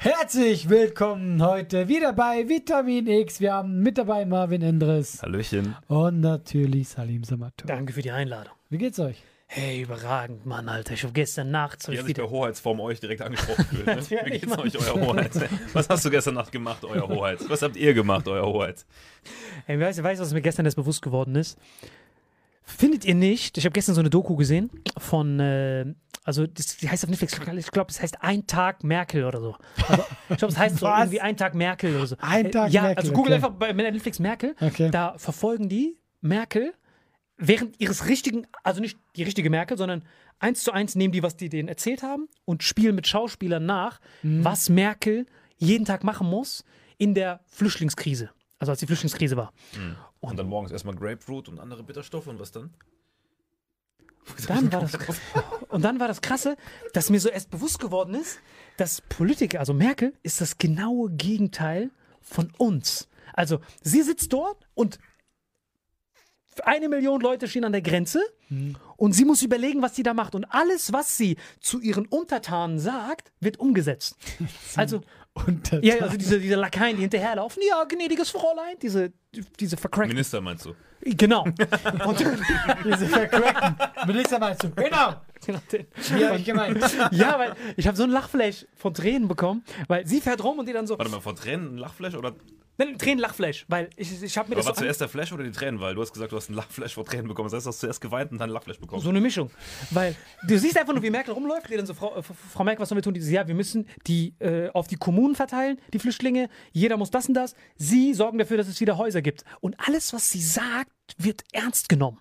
Herzlich willkommen heute wieder bei Vitamin X. Wir haben mit dabei Marvin Endres Hallöchen. und natürlich Salim Samato. Danke für die Einladung. Wie geht's euch? Hey, überragend, Mann, Alter. Ich habe gestern Nacht hab Ich ich habe mich bei Hoheitsform euch direkt angesprochen gefühlt. Ne? Wie geht's Mann. euch, euer Hoheit? Was hast du gestern Nacht gemacht, euer Hoheit? Was habt ihr gemacht, euer Hoheit? Hey, weißt du, weißt, was mir gestern erst bewusst geworden ist? Findet ihr nicht? Ich habe gestern so eine Doku gesehen von, äh, also das, die heißt auf Netflix, ich glaube, es heißt Ein Tag Merkel oder so. Also, ich glaube, es heißt so irgendwie Ein Tag Merkel oder so. Ein Äh, Tag ja, Merkel, also google okay. einfach bei Netflix Merkel. Okay. Da verfolgen die Merkel während ihres richtigen, also nicht die richtige Merkel, sondern eins zu eins nehmen die, was die denen erzählt haben und spielen mit Schauspielern nach, Mhm. was Merkel jeden Tag machen muss in der Flüchtlingskrise. Also als die Flüchtlingskrise war. Und dann morgens erstmal Grapefruit und andere Bitterstoffe und was dann? Dann war das, und dann war das Krasse, dass mir so erst bewusst geworden ist, dass Politiker, also Merkel, ist das genaue Gegenteil von uns. Also sie sitzt dort und eine Million Leute stehen an der Grenze und sie muss überlegen, was sie da macht. Und alles, was sie zu ihren Untertanen sagt, wird umgesetzt. Also, ja, also diese, diese Lakaien, die hinterherlaufen, ja, gnädiges Fräulein, diese, diese vercrackten. Minister meinst du? Genau. Und, diese vercrackten Minister meinst du? Genau. genau den- hab ich gemeint? Ja, weil ich habe so ein Lachflash von Tränen bekommen, weil sie fährt rum und die dann so. Warte mal, vor Tränen ein Lachflash oder Nein, Tränen-Lachflash, weil ich, ich habe mir Aber das war so zuerst der Flash oder die Tränen? Weil du hast gesagt, du hast einen Lachflash vor Tränen bekommen. Das heißt, du hast zuerst geweint und dann einen Lachflash bekommen. So eine Mischung. Weil du siehst einfach nur, wie Merkel rumläuft, die dann so, Frau, äh, Frau Merkel, was sollen wir tun? Die so, ja, wir müssen die äh, auf die Kommunen verteilen, die Flüchtlinge. Jeder muss das und das. Sie sorgen dafür, dass es wieder Häuser gibt. Und alles, was sie sagt, wird ernst genommen.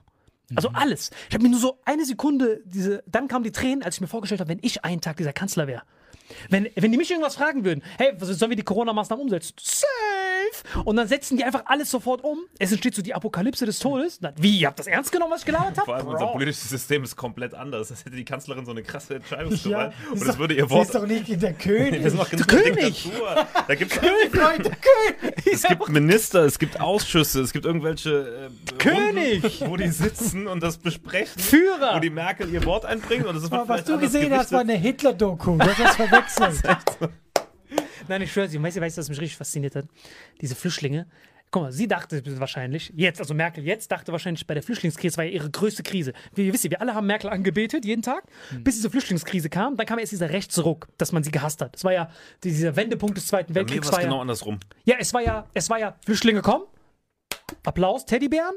Also alles. Ich habe mir nur so eine Sekunde, diese, dann kamen die Tränen, als ich mir vorgestellt habe, wenn ich einen Tag dieser Kanzler wäre. Wenn, wenn die mich irgendwas fragen würden, hey, was- sollen wir die Corona-Maßnahmen umsetzen? Safe! Und dann setzen die einfach alles sofort um. Es entsteht so die Apokalypse des Todes. Dann, wie, ihr habt das ernst genommen, was ich gelabert habe? Vor allem unser politisches System ist komplett anders. Das hätte die Kanzlerin so eine krasse Entscheidungsgewalt. Ja, und ist es doch- würde ihr Wort. ist doch nicht der König. Sind noch ganz König! Da gibt's Leute, König! Es gibt Minister, es gibt Ausschüsse, es gibt irgendwelche äh, König! Runden, wo die sitzen und das besprechen. Führer! Wo die Merkel ihr Wort einbringt und das ist Aber was du gesehen hast, war eine Hitler-Doku. Du hast das verwechselt. Nein, ich schwöre Sie, weißt du, weißt du, was mich richtig fasziniert hat? Diese Flüchtlinge. Guck mal, sie dachte wahrscheinlich, jetzt, also Merkel jetzt, dachte wahrscheinlich bei der Flüchtlingskrise, war ja ihre größte Krise. Wie wisst ihr, wir alle haben Merkel angebetet, jeden Tag, bis diese Flüchtlingskrise kam. Dann kam erst dieser Rechtsruck, dass man sie gehasst hat. Das war ja dieser Wendepunkt des Zweiten Bei mir Weltkriegs. war es war ja, genau andersrum. ja, es war ja, es war ja, Flüchtlinge kommen, Applaus, Teddybären,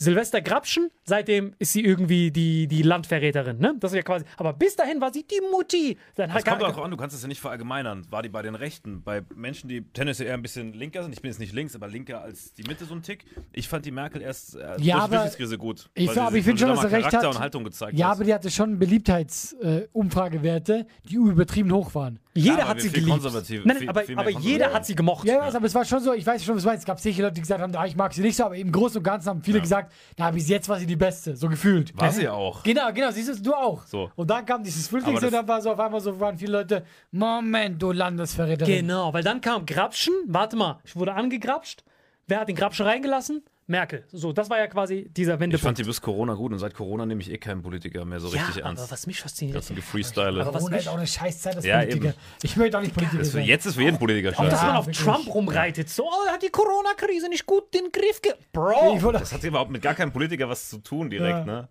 Silvester Grabschen, seitdem ist sie irgendwie die, die Landverräterin, ne? Das ist ja quasi, aber bis dahin war sie die Mutti. Dann hat kommt auch an, du kannst es ja nicht verallgemeinern. War die bei den Rechten? Bei Menschen, die tendenziell eher ein bisschen linker sind. Ich bin jetzt nicht links, aber linker als die Mitte so ein Tick. Ich fand die Merkel erst äh, Ja, durch die aber- Flüchtlingskrise gut. Ich, aber ich finde schon, dass da er recht Charakter hat. und Haltung gezeigt Ja, hat. aber die hatte schon Beliebtheitsumfragewerte, äh, die übertrieben hoch waren. Jeder aber hat sie geliebt. konservativ- Nein, viel- aber, aber jeder hat sie gemocht. Ja, ja. aber es war schon so, ich weiß schon, was du meinst. Es gab sicher Leute, die gesagt haben, ah, ich mag sie nicht so, aber im Großen und Ganzen haben viele gesagt, na, bis jetzt war sie die Beste, so gefühlt. War sie ja auch. Genau, genau, siehst du, du auch. So. Und dann kam dieses Flüchtlings Aber und dann war so auf einmal so, waren viele Leute, Moment, du Landesverräterin. Genau, weil dann kam Grabschen. Warte mal, ich wurde angegrapscht. Wer hat den Grabschen reingelassen? Merkel. So, das war ja quasi dieser Ich fand Wendepunkt. die bis Corona gut und seit Corona nehme ich eh keinen Politiker mehr so richtig ja, ernst. aber was mich fasziniert. Das sind Gefreestyle. Aber was Corona ist auch eine Scheißzeit als Ja, Politiker. eben. Ich möchte auch nicht Politiker Das sein. jetzt ist für jeden Politiker Auch, scheiße. dass Ja, man auf wirklich. Trump rumreitet. So, oh, er hat die Corona-Krise nicht gut den Griff ge... Bro! Das hat überhaupt mit gar keinem Politiker was zu tun direkt, Ja. ne?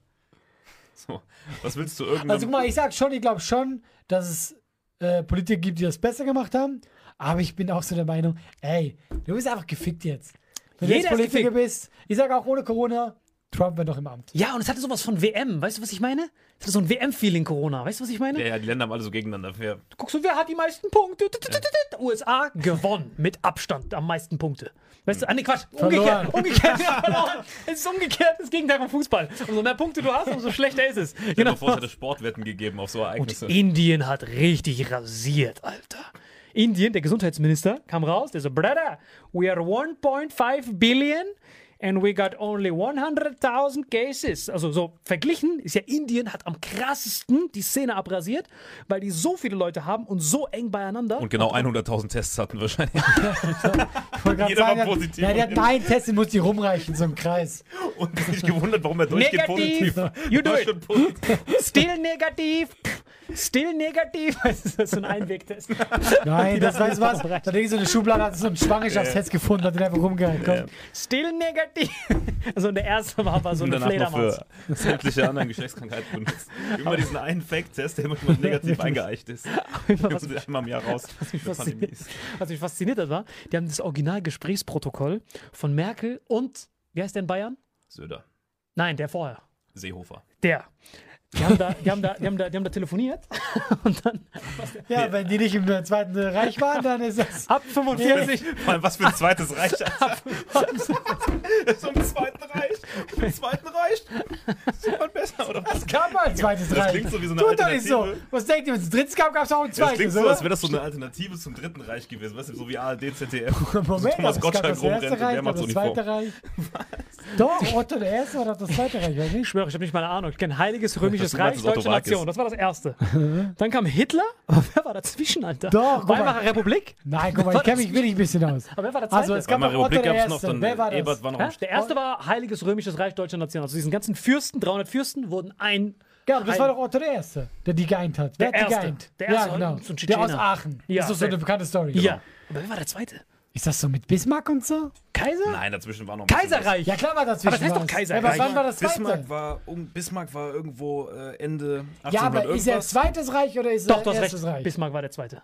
So, was willst du irgendeinem... Also guck mal, ich sag schon, ich glaube schon, dass es äh, Politiker gibt, die das besser gemacht haben. Aber ich bin auch so der Meinung, ey, du bist einfach gefickt jetzt. Wenn Jeder du jetzt Politiker bist, ich sag auch ohne Corona, Trump wäre doch im Amt. Ja, und es hatte sowas von WM. Weißt du, was ich meine? Es hatte so ein WM-Feeling, Corona. Weißt du, was ich meine? ja, ja, die Länder haben alle so gegeneinander. Wer, Guckst du, wer hat die meisten Punkte? USA gewonnen. Mit Abstand am meisten Punkte. Weißt du, ah, nee, Quatsch. Verloren. Umgekehrt. Umgekehrt. Ja, verloren. Es ist umgekehrt. Das Gegenteil vom Fußball. Umso mehr Punkte du hast, umso schlechter ist es. Genau. Bevor es hätte Sportwetten gegeben auf so Und Ereignisse. Indien hat richtig rasiert, Alter. Indien, der Gesundheitsminister, kam raus, der so, Brother, we are 1.5 billion and we got only 100.000 cases. Also so verglichen ist ja Indien hat am krassesten die Szene abrasiert, weil die so viele Leute haben und so eng beieinander. Und genau 100.000 Tests hatten wahrscheinlich. Ich wollte gerade Jeder war sagen, der- positiv Ja, der hat einen Test, den muss die rumreichen, so im Kreis. Und sich gewundert, warum er durchgeht Negativ. positiv. You do it. Positiv. Still negativ. Still negativ. Das ist so ein Einwegtest. Nein, das weißt du was? Da denke ich so eine Schublade, hat so einen Schwangerschaftstest gefunden, hat den einfach rumgehalten. Still negativ. Also der erste war aber so eine Fledermaus. für sämtliche anderen Geschlechtskrankheiten benutzt. Immer diesen einen Fact-Test, der immer nur negativ eingeeicht ist. was- Immer einmal im Jahr raus. mich fasziniert, Pandemies. was mich fasziniert hat, war, die haben das Originalgesprächsprotokoll von Merkel und, wie heißt der in Bayern? Söder. Nein, der vorher. Seehofer. Der. Die haben da, die haben da, die haben da, die haben da telefoniert und dann Ja, wenn die nicht im Zweiten Reich waren, dann ist das. ab 45 Vor allem, was für ein zweites Reich. so im Zweiten Reich. Im Zweiten Reich. Sieht man besser, oder was? Es gab mal ein Zweites Das Reich. klingt so wie so eine Tut doch nicht so. Alternative. Was denkt ihr, wenn es ein drittes gab, gab es auch ein Das zweites, klingt so, oder? als wäre das so eine Alternative zum Dritten Reich gewesen. Weißt du, so wie ARD, ZDF. Moment, so Thomas Gottschalk das erste rumrennt der macht das zweite. Reich. Doch, Otto der Erste war doch das zweite Reich, weiß Ich nicht? schwöre, ich habe nicht mal eine Ahnung. Ich kenne Heiliges Römisches Reich, Deutsche. Nation. Das war das Erste. Dann kam Hitler. Aber wer war dazwischen, Alter? Doch. Weimarer Republik. Nein, guck mal, ich kenne mich wirklich ein bisschen aus. Aber wer war der Zweite? Also, es gab Weimarer Republik der gab es noch, Erste. dann Wer war das? Ebert war noch Der erste war Heiliges Römisches Reich Deutscher Nation. Also diesen ganzen Fürsten, 300 Fürsten, wurden ein. Ja, das war doch Otto der Erste, der die geeint hat. Wer Der hat die Erste. geeint? Der Erste ja, genau. der aus. Aachen. Ja, das ist so eine bekannte Story. Ja. Aber wer war der Zweite? Ist das so mit Bismarck und so? Kaiser? Nein, dazwischen war noch ein Kaiserreich. Ja, klar war dazwischen Aber das heißt doch was. Kaiserreich. Ja, aber wann war das zweite? Bismarck war, um, Bismarck war irgendwo äh, Ende 1800 Ja, aber ist er irgendwas. zweites Reich oder ist Doch, er erstes Reich? Bismarck war der Zweite.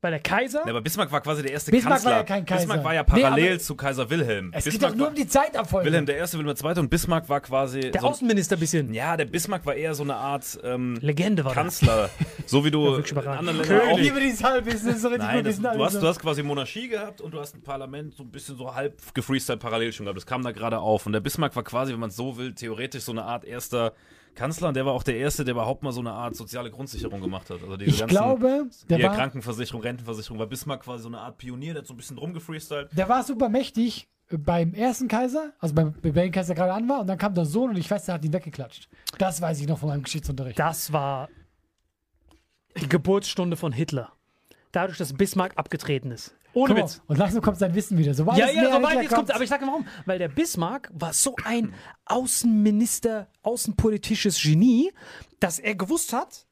Weil der Kaiser. Ja, aber Bismarck war quasi der erste Bismarck Kanzler. war ja kein Kaiser. Bismarck war ja Nee, parallel aber- zu Kaiser Wilhelm. Es geht Bismarck doch nur um die Zeitabfolge. Wilhelm der Erste, Wilhelm der Zweite und Bismarck war quasi der so, Außenminister ein bisschen. Ja, der Bismarck war eher so eine Art ähm, Legende war. Kanzler. So wie du in anderen Ländern ich auch. liebe dieses Halbwissen, so Nein, das, du, hast, du hast quasi Monarchie gehabt und du hast ein Parlament so ein bisschen so halb gefreestyle parallel schon gehabt. Das kam da gerade auf. Und der Bismarck war quasi, wenn man es so will, theoretisch so eine Art erster Kanzler. Und der war auch der Erste, der überhaupt mal so eine Art soziale Grundsicherung gemacht hat. Also diese Ich ganzen, glaube, der war, Krankenversicherung, Rentenversicherung, war Bismarck quasi so eine Art Pionier, der hat so ein bisschen rumgefreestylt. der war super mächtig beim ersten Kaiser, also beim, bei welchem Kaiser gerade an war, und dann kam der Sohn und ich weiß, der hat ihn weggeklatscht. Das weiß ich noch von meinem Geschichtsunterricht. Das war die Geburtsstunde von Hitler. Dadurch, dass Bismarck abgetreten ist. Ohne Witz. Und langsam kommt sein Wissen wieder. Sobald Ja, es ja, Hitler jetzt kommt. Aber ich sage warum. Weil der Bismarck war so ein Außenminister, außenpolitisches Genie, dass er gewusst hat,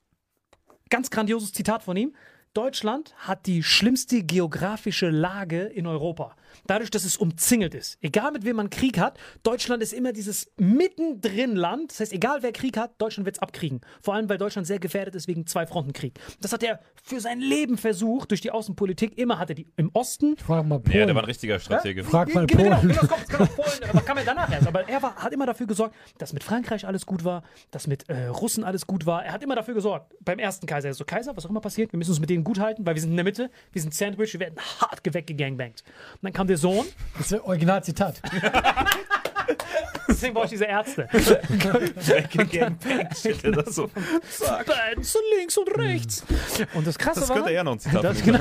ganz grandioses Zitat von ihm, Deutschland hat die schlimmste geografische Lage in Europa. Dadurch, dass es umzingelt ist. Egal mit wem man Krieg hat, Deutschland ist immer dieses mittendrin Land. Das heißt, egal wer Krieg hat, Deutschland wird es abkriegen. Vor allem, weil Deutschland sehr gefährdet ist wegen Zwei-Fronten-Krieg. Das hat er für sein Leben versucht, durch die Außenpolitik. Immer hat er die im Osten Frag mal Polen. Ja, der war ein richtiger Stratege. Frag mal Genau, genau, Polen. genau, das kommt, kommt Polen, aber kam ja danach erst. Aber er war, hat immer dafür gesorgt, dass mit Frankreich alles gut war, dass mit äh, Russen alles gut war. Er hat immer dafür gesorgt. Beim ersten Kaiser, so Kaiser, was auch immer passiert, wir müssen uns mit denen gut halten, weil wir sind in der Mitte, wir sind Sandwich, wir werden hart weggegangbangt. Und dann kam der Sohn, Das ist ein Originalzitat. deswegen brauche ich diese Ärzte. Steht der das so? Bands links und rechts. Und das Krasse Das war, könnte eher noch ein Zitat das, genau.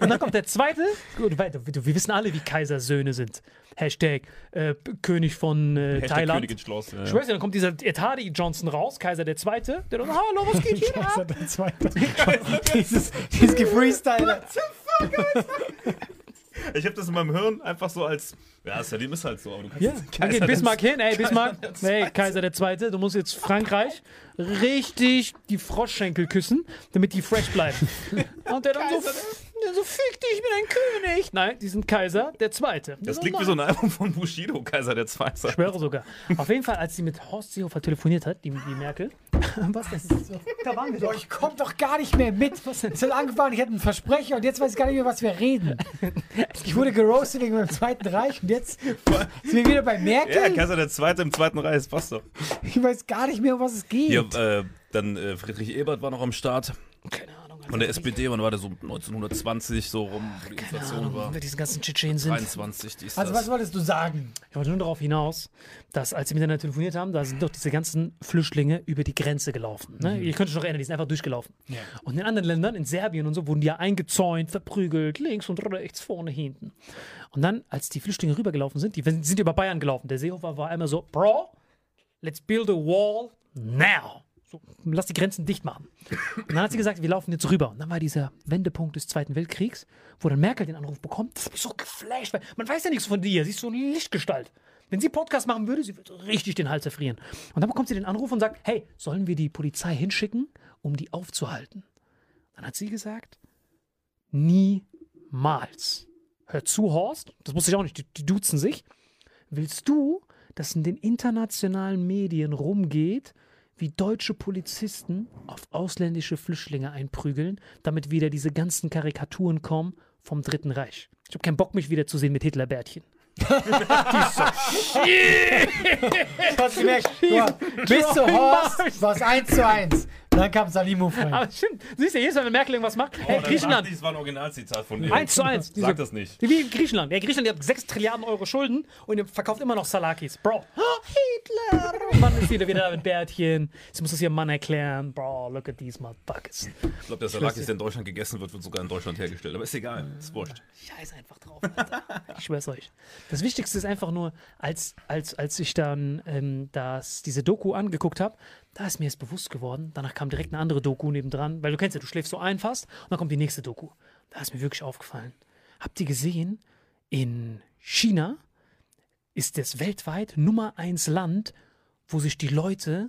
Und dann kommt der zweite. Gut, weiter. wir wissen alle, wie Kaisersöhne sind. Hashtag äh, König von äh, Hashtag Thailand. Königin Schloss. Ja, Ich weiß ja, dann kommt dieser Etadi Johnson raus, Kaiser der Zweite, der dann, hallo, was geht hier Das ab? der zweite. dieses, dieses Gefreestyle. Ich habe das in meinem Hirn einfach so als. Ja, Salim ist halt so, aber du kannst Ja, dann geht Kaiser Bismarck hin, ey, Bismarck, der hey, Kaiser der Zweite, du musst jetzt Frankreich richtig die Froschschenkel küssen, damit die fresh bleiben. Und der dann so, der so, fick dich, ich bin ein König. Nein, die sind Kaiser der Zweite. Das So, klingt wie nein. so ein Album von Bushido, Kaiser der Zweite. Ich schwöre sogar. Auf jeden Fall, als sie mit Horst Seehofer telefoniert hat, die, die Merkel. Was das ist so? Da waren wir doch. ich komm doch gar nicht mehr mit. Es hat angefangen, ich hatte einen Versprecher und jetzt weiß ich gar nicht mehr, was wir reden. Ich wurde geroastet wegen meinem Zweiten Reich und jetzt sind wir wieder bei Ja, Merkel. Kaiser der Zweite im Zweiten Reich, das passt doch. Ich weiß gar nicht mehr, um was es geht. Hier, äh, dann äh, Friedrich Ebert war noch am Start. Keine Ahnung. Von der SPD, wann war der so 1920 so rum, wo die Inflation war? Wer diese ganzen Tschetschenen sind. 23, dies, also das. was wolltest du sagen? Ich wollte nur darauf hinaus, dass als sie miteinander telefoniert haben, da sind doch diese ganzen Flüchtlinge über die Grenze gelaufen. Ne? Ihr könnt euch noch erinnern, die sind einfach durchgelaufen. Und in anderen Ländern, in Serbien und so, wurden die ja eingezäunt, verprügelt, links und rechts, vorne, hinten. Und dann, als die Flüchtlinge rübergelaufen sind, die sind über Bayern gelaufen. Der Seehofer war einmal so, Bro, let's build a wall now. So, lass die Grenzen dicht machen. Und dann hat sie gesagt, wir laufen jetzt rüber. Und dann war dieser Wendepunkt des Zweiten Weltkriegs, wo dann Merkel den Anruf bekommt. Das hat mich so geflasht, weil man weiß ja nichts von dir. Sie ist so eine Lichtgestalt. Wenn sie Podcast machen würde, sie würde richtig den Hals erfrieren. Und dann bekommt sie den Anruf und sagt, hey, sollen wir die Polizei hinschicken, um die aufzuhalten? Dann hat sie gesagt, niemals. Hör zu, Horst, das wusste ich auch nicht, die, die duzen sich. Willst du, dass in den internationalen Medien rumgeht, wie deutsche Polizisten auf ausländische Flüchtlinge einprügeln, damit wieder diese ganzen Karikaturen kommen vom Dritten Reich? Ich habe keinen Bock, mich wieder zu sehen mit Hitlerbärtchen. Hast du gemerkt? Bis zu Horst war es 1 zu 1. Dann kam Salimo rein. Aber stimmt, siehst du, jedes Mal, wenn Merkel irgendwas macht, hey, Griechenland, Das war ein Originalzitat von dir. 1 zu 1. Diese- Sag das nicht. Wie in Griechenland. Ja, Griechenland, die hat 6 Trilliarden Euro Schulden und ihr verkauft immer noch Salakis. Bro, Hitler. Und Mann ist wieder, wieder da mit Bärtchen. Jetzt muss es ihrem Mann erklären. Bro, look at these motherfuckers. Ich glaube, der Salakis, der in Deutschland gegessen wird, wird sogar in Deutschland hergestellt. Aber ist egal, ist wurscht. Scheiß einfach drauf, Alter. Ich schwör's euch. Das Wichtigste ist einfach nur, als, als, als ich dann ähm, das, diese Doku angeguckt habe, da ist mir jetzt bewusst geworden. Danach kam direkt eine andere Doku nebendran, weil du kennst ja, du schläfst so ein fast und dann kommt die nächste Doku. Da ist mir wirklich aufgefallen. Habt ihr gesehen, in China ist das weltweit Nummer eins Land, wo sich die Leute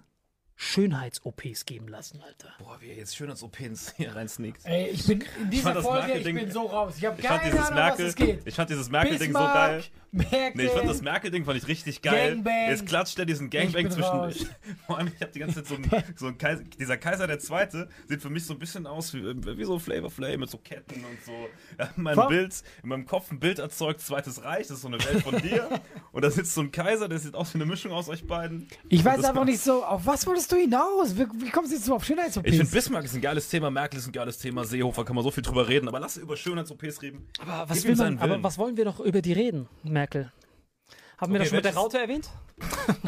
Schönheits-OPs geben lassen, Alter. Boah, wie jetzt schön als OPs hier rein sneakt. Ey, ich bin in dieser Folge, ich bin so raus. Ich habe keine dieses Ahnung, was Merkel, es geht. ich fand dieses Merkel-Ding so geil. Merkel. Nee, ich fand das Merkel-Ding fand ich richtig geil. Gangbang. Jetzt klatscht er diesen Gangbang bin zwischen. raus. Vor allem, ich habe die ganze Zeit so ein, so ein Kaiser, dieser Kaiser der Zweite sieht für mich so ein bisschen aus wie, wie so Flavor Flay mit so Ketten und so. Hat in meinem Warum? Bild, in meinem Kopf ein Bild erzeugt, Zweites Reich, das ist so eine Welt von dir. und da sitzt so ein Kaiser, der sieht aus wie eine Mischung aus euch beiden. Ich weiß einfach nicht so, auf was wolltest du hinaus? Wie, wie kommst du jetzt so auf Schönheits-OPs? Ich finde Bismarck ist ein geiles Thema, Merkel ist ein geiles Thema, Seehofer kann man so viel drüber reden, aber lass über Schönheits-OPs reden. Aber was, man, aber was wollen wir noch über die reden, Merkel? Haben wir Okay, das schon mit der Raute erwähnt?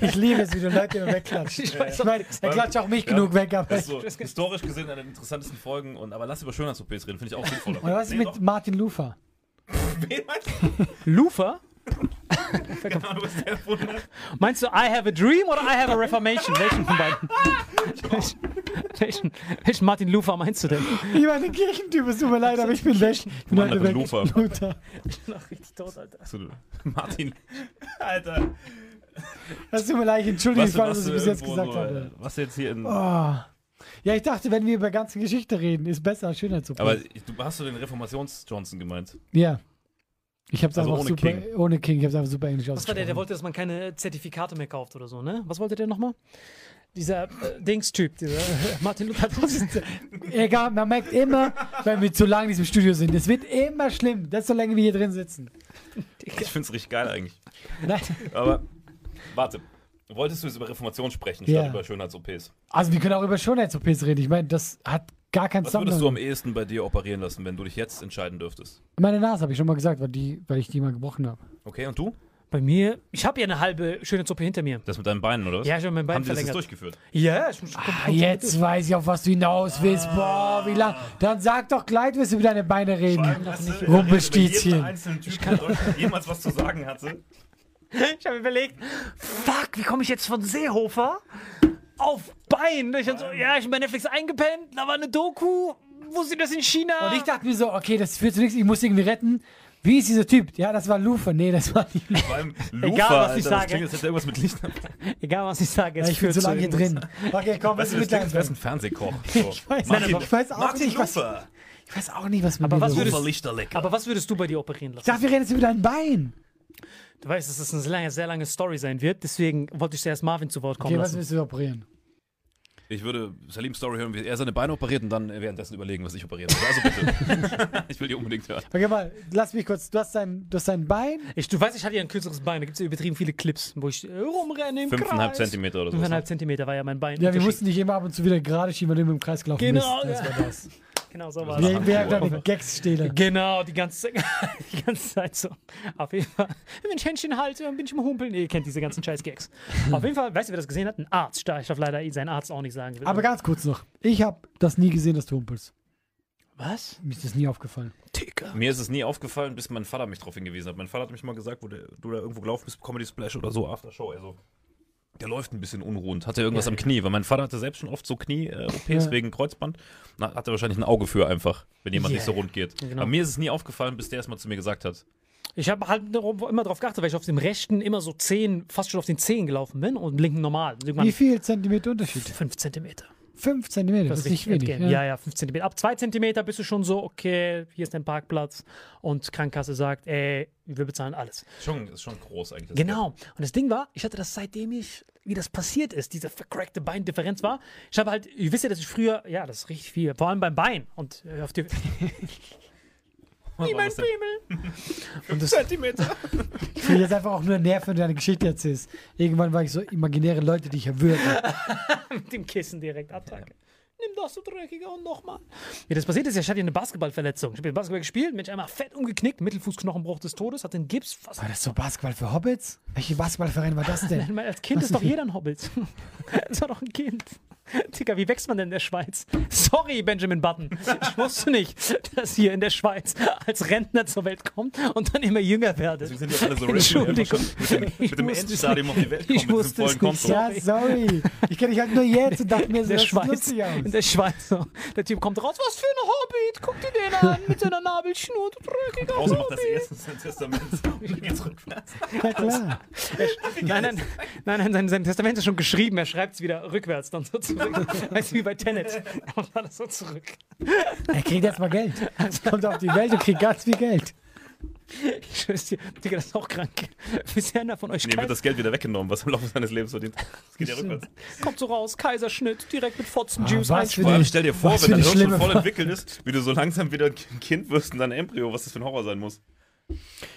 Ich liebe es, wie du Leute immer wegklatscht. Ich, meine, er klatscht auch mich Ja. genug weg, aber. Das ist so historisch gesehen eine der interessantesten Folgen, und, aber lass über Schönheits-OPs reden, finde ich auch sinnvoll. Und was ist Nee, mit doch. Martin Luther? Wen meinst du? Lufer? Der hat. Meinst du I have a dream oder I have a reformation? Welchen von beiden? welchen, welchen, welchen Martin Luther meinst du denn? Ich meine, ein Kirchentyp, es tut mir leid, aber ich bin weg. Ich bin heute weg. Luther. Luther. Ich bin auch richtig tot, Alter. So, Martin. Alter. Das tut mir leid, ich entschuldige Was, mich, was, was, was du ich bis jetzt gesagt so, habe. äh, was jetzt hier in. Oh. Ja, ich dachte, wenn wir über ganze Geschichte reden, ist besser als Schönheits-OPs. Aber du hast du den Reformations-Johnson gemeint? Ja. Ich hab's Also einfach ohne super, King. ohne King, ich hab's einfach super englisch Was war der? Der wollte, dass man keine Zertifikate mehr kauft oder so, ne? Was wollte der nochmal? Dieser äh, Dings-Typ, dieser Martin Luther. Egal, man merkt immer, wenn wir zu lange in diesem Studio sind, es wird immer schlimm, das solange wir hier drin sitzen. Ich finde es richtig geil eigentlich. Nein. Aber warte. Wolltest du jetzt über Reformation sprechen, statt Ja. über Schönheits-OPs? Also wir können auch über Schönheits-OPs reden. Ich meine, das hat gar keinen Was würdest du am Zusammenhang. ehesten bei dir operieren lassen, wenn du dich jetzt entscheiden dürftest? Meine Nase habe ich schon mal gesagt, weil, die, weil ich die mal gebrochen habe. Okay, und du? Bei mir, ich habe ja eine halbe schöne Suppe hinter mir. Das mit deinen Beinen, oder was? Ja, ich habe mein Bein Haben die das jetzt verlängert. durchgeführt? Ja, ich, ich, Ah, jetzt weiß ich, auf was du hinaus willst. Boah, wie lang. Dann sag doch gleich, wirst du über deine Beine reden. Rumpelstilzchen. Typ in Deutschland jemals was zu sagen hatte. ich habe überlegt, fuck, wie komme ich jetzt von Seehofer auf Bein? Ich hab so, ja, ich bin bei Netflix eingepennt, da war eine Doku, wusste das in China. Und ich dachte mir so, okay, das führt zu nichts, ich muss irgendwie retten. Wie ist dieser Typ? Ja, das war Lufer. Nee, das war nicht Lufer. Vor allem Egal, Lufa, was ich Alter, sage. Das klingt, als hätte er irgendwas mit Licht. Egal, was ich sage, jetzt Ich bin zu lange hier drin. Okay, komm, was Weißt ist du, mit klingt, wäre deinem ein Fernsehkoch. So. Ich weiß, Martin, ich weiß auch Martin nicht, was, ich weiß auch nicht, was mit Aber mir was ist. würdest-. Aber was würdest du bei dir operieren Ich lassen? dachte, wir reden jetzt über dein Bein. Du weißt, dass es eine sehr lange, sehr lange Story sein wird, deswegen wollte ich zuerst Marvin zu Wort kommen Okay, was lassen. willst du operieren? Ich würde Salim Story hören, wie er seine Beine operiert und dann währenddessen überlegen, was ich operieren soll. Also bitte. ich will die unbedingt hören. Okay, mal, lass mich kurz. Du hast dein, du hast dein Bein. Ich, du weißt, ich hatte ja ein kürzeres Bein, da gibt es ja übertrieben viele Clips, wo ich äh, rumrenne im Fünfeinhalb Kreis. Zentimeter oder so. Fünfeinhalb Zentimeter war ja mein Bein. Ja, wir mussten dich immer ab und zu wieder gerade schieben, weil du im Kreis gelaufen Genau, bist. Das ja. war das. Genau so war Wir, wir haben dann Gags stehlen. Genau, die ganze, Zeit- die ganze Zeit so. Auf jeden Fall, wenn ich Händchen halte, dann bin ich im Humpeln. Ihr kennt diese ganzen Scheiß-Gags. Auf jeden Fall, weißt du, wer das gesehen hat? Ein Arzt. Ich darf leider seinen Arzt auch nicht sagen. Aber ganz kurz noch. Ich habe das nie gesehen, dass du humpelst. Was? Mir ist das nie aufgefallen. Digga. Mir ist es nie aufgefallen, bis mein Vater mich darauf hingewiesen hat. Mein Vater hat mich mal gesagt, wo der, du da irgendwo gelaufen bist, Comedy Splash oder so, After Show. Also, der läuft ein bisschen unruhend. Hat er irgendwas Ja, am. Knie? Weil mein Vater hatte selbst schon oft so Knie-OPs Ja. wegen Kreuzband. Na, hat er wahrscheinlich ein Auge für einfach, wenn jemand Ja, nicht so rund geht. Genau. Aber mir ist es nie aufgefallen, bis der es mal zu mir gesagt hat. Ich habe halt immer darauf geachtet, weil ich auf dem rechten immer so 10, fast schon auf den Zehen gelaufen bin und im linken normal. Irgendwann Wie viel Zentimeter Unterschied? 5 Zentimeter. Fünf Zentimeter, das, ist nicht wenig. entgehen. Ja, ja, 5 Zentimeter. Ab 2 Zentimeter bist du schon so, okay, hier ist dein Parkplatz und Krankenkasse sagt, ey, wir bezahlen alles. Schon, ist schon groß eigentlich. das Genau. Und das Ding war, ich hatte das seitdem ich, wie das passiert ist, diese vercrackte Beindifferenz war. Ich habe halt, ihr wisst ja, dass ich früher, ja, das ist richtig viel, vor allem beim Bein und äh, auf die. Wie mein Pimmel. Und das, Zentimeter. Ich will jetzt einfach auch nur nerven, wenn du deine Geschichte erzählst. Irgendwann war ich so imaginäre Leute, die ich erwürge. mit dem Kissen direkt Attacke. Nimm das, du Dreckiger, und nochmal. Wie das passiert ist, ja, ich hatte eine Basketballverletzung. Ich habe Basketball gespielt, Mensch, einmal fett umgeknickt, Mittelfußknochenbruch des Todes, hatte einen Gips. Fast War das so Basketball für Hobbits? Welche Basketballverein war das denn? Als Kind ist doch jeder ein Hobbit. das war doch ein Kind. Digga, wie wächst man denn in der Schweiz? Sorry, Benjamin Button. Ich wusste nicht, dass hier in der Schweiz als Rentner zur Welt kommt und dann immer jünger werde. Wir sind ja alle so Entschuldigung. mit dem, Ich mit dem Endstadium auf die Welt Ich kommen, diesem wusste es nicht. Ja, sorry. Ich kenne dich halt nur jetzt und dachte mir, In so, der das sieht Schweiz. aus. In der Schweiz. So. Der Typ kommt raus. Was für ein Hobbit? Guck dir den an mit seiner Nabelschnur. Du drückiger Draußen macht das Hobbit. erste sein Testament. Und geht's rückwärts. Ja, klar. Nein, nein, nein, nein sein, sein Testament ist schon geschrieben. Er schreibt es wieder rückwärts dann so zurück. weißt du, wie bei Tenet. Er macht alles so zurück. Er kriegt jetzt mal Geld. Kommt auf die Welt und kriegt ganz viel Geld. Ich schwör's dir, Digga, das ist auch krank. Bisher einer von euch Nee, wird das Geld wieder weggenommen, was er im Laufe seines Lebens verdient. Das geht ja rückwärts. kommt so raus, Kaiserschnitt, direkt mit Fotzenjuice Ah, was für Vor allem stell dir vor, wenn dein Hirn schon voll entwickelt ist, wie du so langsam wieder ein Kind wirst in deinem Embryo, was das für ein Horror sein muss.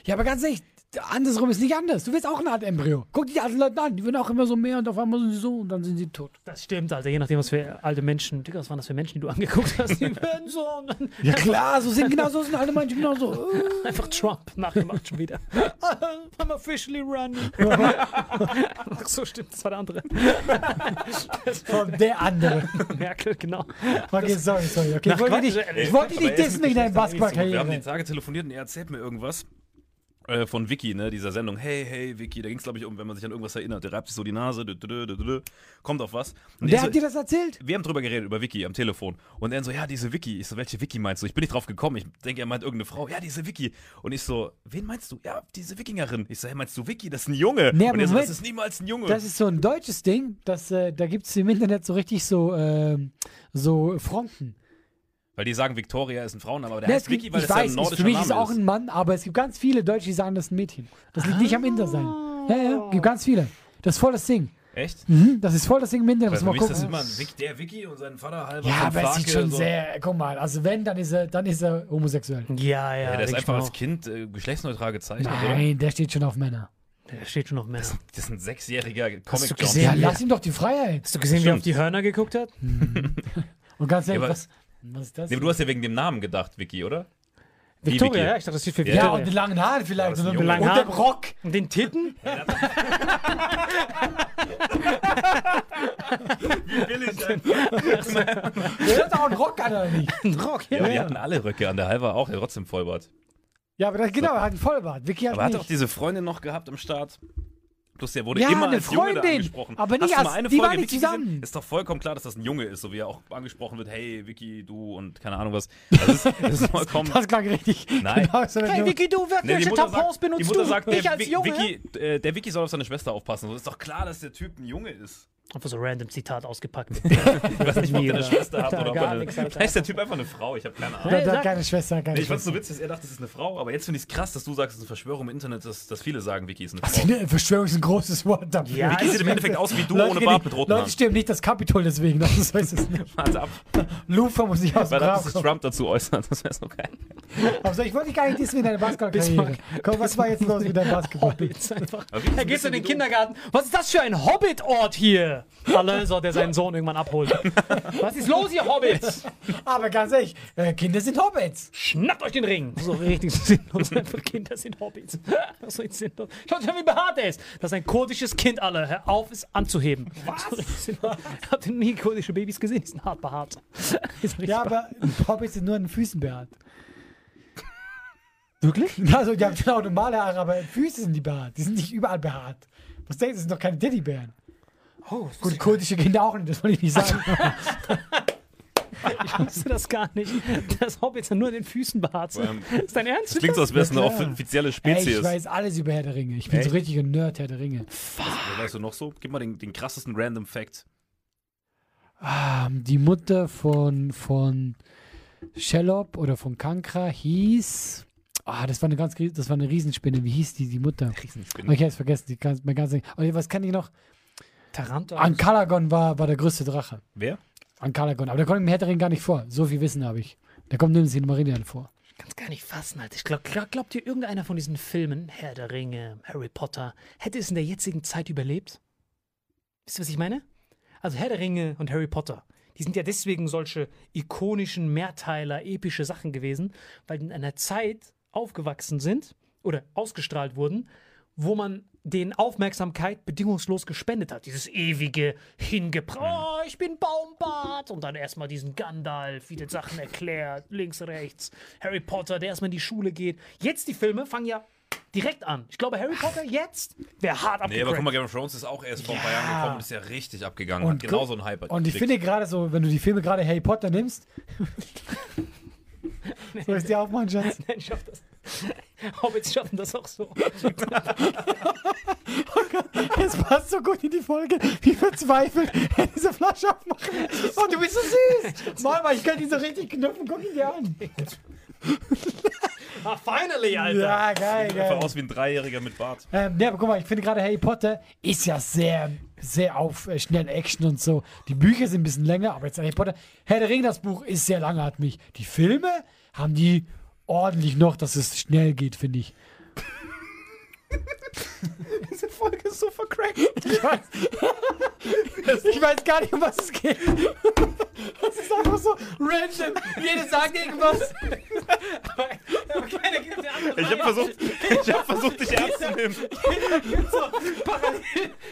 Ja, aber ganz ehrlich, andersrum ist nicht anders. Du wirst auch eine Art Embryo. Guck die alten Leute an, die werden auch immer so mehr und auf einmal sind sie so und dann sind sie tot. Das stimmt, Alter. Je nachdem, was für alte Menschen. Digga, was waren das für Menschen, die du angeguckt hast? Die werden so und dann Ja klar, so sind genau so sind alle Menschen genau so. einfach Trump nachgemacht schon wieder. I'm officially running. Ach so, stimmt, das war der andere. Von der andere. Merkel, genau. Okay, sorry, sorry. Okay, ich wollte dich, ich wollte dich dissen nicht so gut. Wir haben Basketballkarriere. Tage telefoniert und er erzählt mir irgendwas äh, von Vicky, ne, dieser Sendung. Hey, hey, Vicky, da ging es, glaube ich, um, wenn man sich an irgendwas erinnert. Der reibt sich so die Nase, dü, dü, dü, kommt auf was. Und Der er hat so, dir das erzählt? wir haben drüber geredet, über Vicky am Telefon. Und er so, ja, diese Vicky. Ich so, welche Vicky meinst du? Ich bin nicht drauf gekommen. Ich denke, er meint irgendeine Frau. Ja, diese Vicky. Und ich so, wen meinst du? Ja, diese Wikingerin. Ich so, hey, meinst du Vicky? Das ist ein Junge. Nee, und aber er so, Moment. das ist niemals ein Junge. Das ist so ein deutsches Ding, das, äh, da gibt es im Internet so richtig so, ähm, so Fronten. Weil die sagen, Victoria ist ein Frauenname, aber der Nee, heißt Vicky, weil ich das ja ein weiß, es, nordischer für mich Name ist auch ein Mann, aber es gibt ganz viele Deutsche, die sagen, das ist ein Mädchen. Das liegt nicht am Inter sein. Ja, ja, gibt ganz viele. Das ist voll das Ding. Echt? Mhm, das ist voll das Ding im Internet. Weil Muss für mal mich ist das gucken. immer Vic, der Vicky und sein Vater halber Ja, aber es sieht schon so. sehr, guck mal, also wenn, dann ist er, dann ist er homosexuell. Ja, ja. Ja, der ist einfach als. Kind äh, geschlechtsneutral gezeichnet, oder? Nein, der steht schon auf Männer. Der steht schon noch mehr. Das ist ein sechsjähriger Hast du comic gesehen? Ja, Ja, lass ihm doch die Freiheit. Hast du gesehen, wie er auf die Hörner geguckt hat? Und ganz ehrlich, Ja, was, was ist das? Nee, aber du hast ja wegen dem Namen gedacht, Vicky, oder? Wie Victoria, Vicky? ja, ich dachte, das steht für Ja, ja, Victoria. und den langen Haaren Ja, vielleicht. das ist und ein und Junge. dem Langen Rock. Und den Titten? Billig Der hat auch einen Rock an, oder nicht? Ein Rock, Ja, ja. aber die hatten alle Röcke an. Der Halber auch, der hat trotzdem Vollbart. Ja, aber das, genau, er hat einen Vollbart. Vicky hat Aber hat nicht. auch diese Freundin noch gehabt am Start? Plus der wurde Ja, immer als Junge Freundin, angesprochen. aber nicht Hast als- eine die Folge waren nicht zusammen. Gesehen? Ist doch vollkommen klar, dass das ein Junge ist, so wie er auch angesprochen wird. Hey, Vicky, du und keine Ahnung was. Das ist, das ist vollkommen. Das klang richtig. Nein. Genau, so Hey, Vicky, du, Nee, welche Mutter Tampons die benutzt Mutter du? sagt, ich der, als Junge? Vicky, äh, der Vicky soll auf seine Schwester aufpassen. So ist doch klar, dass der Typ ein Junge ist. Einfach so random Zitat ausgepackt. Ich weiß nicht, ob der eine Schwester Da oder ob gar eine. Vielleicht ist der Typ einfach eine Frau. Ich habe keine Ahnung. Hat sag- keine Schwester, keine Nee, ich fand's so Schwester. witzig, dass er dachte, das ist eine Frau, aber jetzt finde ich es krass, dass du sagst, es ist eine Verschwörung im Internet, dass, dass viele sagen, Vicky ist eine Frau. Eine Verschwörung ist ein großes Wort dafür. Ja, Vicky sieht im Endeffekt aus wie du Leute, ohne Bart roten Leute stimmen nicht das Kapitol deswegen, das so ist es nicht. Warte ab, Lufa muss nicht aus weil dann Grab sich. Trump dazu äußert, das wäre so geil. Also ich wollte gar nicht dissen mit deiner Basketballkarriere. Komm, was war jetzt los mit deinem Basketball? Hobbits einfach. Wie ist Er geht in den wie Kindergarten. Was ist das für ein Hobbit-Ort hier? Alonso, der seinen Sohn irgendwann abholt. Was ist los, ihr Hobbits? Aber ganz ehrlich, äh, Kinder sind Hobbits. Schnappt euch den Ring. So richtig sinnlos. Einfach Kinder sind Hobbits. So sinnlos. Schaut mal, wie behaart er ist. Das ist ein kurdisches Kind, alle. Hör auf, es anzuheben. Was? Habt ihr nie kurdische Babys gesehen? Die sind hart behaart. Ja, aber Hobbits sind nur an den Füßen behaart. Wirklich? Also, die haben genau normale Haare, aber Füße sind die behaart. Die sind nicht überall behaart. Was denkst du, das sind doch keine Teddybären. Oh, Gut, kurdische Kinder auch nicht, das wollte ich nicht sagen. Ich wusste das gar nicht. Dass Hobbits nur an den Füßen behaart sind. Ähm, ist dein Ernst? Das klingt so, als wäre es eine Ja, offizielle Ey, ich Spezies. weiß alles über Herr der Ringe. Ich bin Echt? so richtig ein Nerd Herr der Ringe. Was weißt du noch so? Gib mal den, den krassesten Random Fact. Ah, die Mutter von, von Shelob oder von Kankra hieß. Ah, das war eine ganz das war eine Riesenspinne. Wie hieß die, die Mutter? Riesenspinne. Ich habe es vergessen. Die kann, mein ganzes, oh, was kann ich noch? Taranto. Ankalagon war, war der größte Drache. Wer? Ankalagon. Aber der kommt im Herr der Ringe gar nicht vor. So viel Wissen habe ich. Der kommt nirgends in Marillion vor. Ich kann es gar nicht fassen, Alter. Ich glaub, glaub, glaubt ihr, irgendeiner von diesen Filmen, Herr der Ringe, Harry Potter, hätte es in der jetzigen Zeit überlebt? Wisst ihr, was ich meine? Also Herr der Ringe und Harry Potter, die sind ja deswegen solche ikonischen Mehrteiler, epische Sachen gewesen, weil in einer Zeit aufgewachsen sind oder ausgestrahlt wurden, wo man den Aufmerksamkeit bedingungslos gespendet hat. Dieses ewige Hingepra, oh, ich bin Baumbart und dann erstmal diesen Gandalf, viele Sachen erklärt, links, rechts, Harry Potter, der erstmal in die Schule geht. Jetzt die Filme fangen ja direkt an. Ich glaube, Harry Potter jetzt wäre hart Nee, aber guck mal. Game of Thrones ist auch erst vor ein paar Jahren gekommen und ist ja richtig abgegangen. Und hat genauso einen Hype. Und ich finde gerade so, wenn du die Filme gerade Harry Potter nimmst. Soll ich dir aufmachen, Schatz? Nein, ich schaff das. Hobbits schaffen das auch so. Es passt so gut in die Folge, wie verzweifelt er diese Flasche aufmachen. Oh, du bist so süß. Mama, ich kann die so richtig knüpfen. Guck ihn dir an. Ah, finally, Alter. Ja, geil, Sieht einfach geil. aus wie ein Dreijähriger mit Bart. Ähm, ja, aber guck mal, ich finde gerade Harry Potter ist ja sehr, sehr auf äh, schnell Action und so. Die Bücher sind ein bisschen länger, aber jetzt Harry Potter. Herr der Ring, das Buch ist sehr langatmig. Die Filme haben die ordentlich noch, dass es schnell geht, finde ich. Diese Folge ist so vercrackt. Ich weiß, ich weiß gar nicht, um was es geht. Das ist einfach so random. Jeder sagt irgendwas. Aber keiner gibt den anderen Ich habe versucht, ich hab versucht, dich ernst zu nehmen. so parallel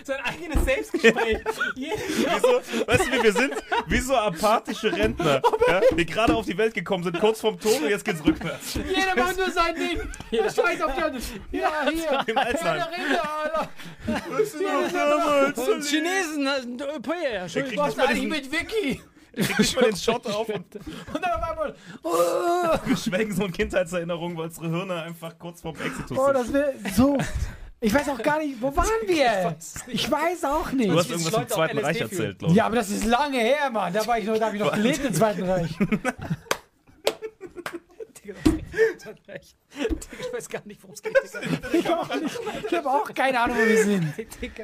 sein eigenes Selbstgespräch. Jeder- Wie so, weißt du, wie wir sind? Wie so apathische Rentner, ja, die gerade auf die Welt gekommen sind, kurz vorm Tod und jetzt geht's rückwärts. Jeder macht nur sein Ding. Jeder scheiß auf die anderen. Ja, hier. Im Altenheim. Herr der Ringe, Alter. Und Chinesen, äh, Europäer, Entschuldigung. kriegt Was nicht mal eigentlich den- mit Vicky? Kriegt mal den Shot auf und Und dann auf einmal. wir schwelgen so in Kindheitserinnerungen, weil unsere Hirne einfach kurz vorm Exitus Oh, sind. das wäre so. Ich weiß auch gar nicht, wo waren wir? Ich weiß auch nicht. Du hast irgendwas vom Zweiten Reich erzählt, glaube ich. Ja, aber das ist lange her, Mann. Da war ich noch, da habe ich noch gelebt im Zweiten Reich. Ich weiß gar nicht, worum es geht. Ich auch nicht. Ich habe auch keine Ahnung, wo wir sind. Digga.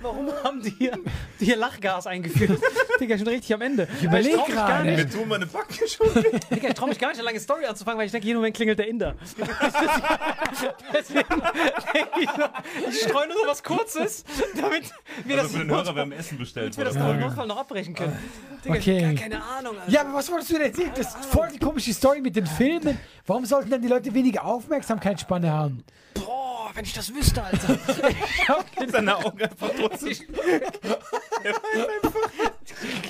Warum haben die hier, die hier Lachgas eingeführt? Digga, schon richtig am Ende. Ich überleg trau mich gar gerade. nicht. Wir tun meine Backen schon. Digga, ich trau mich gar nicht, eine lange Story anzufangen, weil ich denke, jeden Moment klingelt der Inder. Deswegen ich, streue nur so was Kurzes, damit wir Also das, für den Hörer, wir haben Essen bestellt vor wir das. Notfall noch abbrechen können. Digga, Okay. ich hab gar keine Ahnung. Alter. Ja, aber was wolltest du denn erzählen? Das ist voll die komische Story mit den Filmen. Warum sollten dann die Leute weniger Aufmerksamkeitsspanne haben? Boah, wenn ich das wüsste, Alter. Seine Augen einfach trotzdem.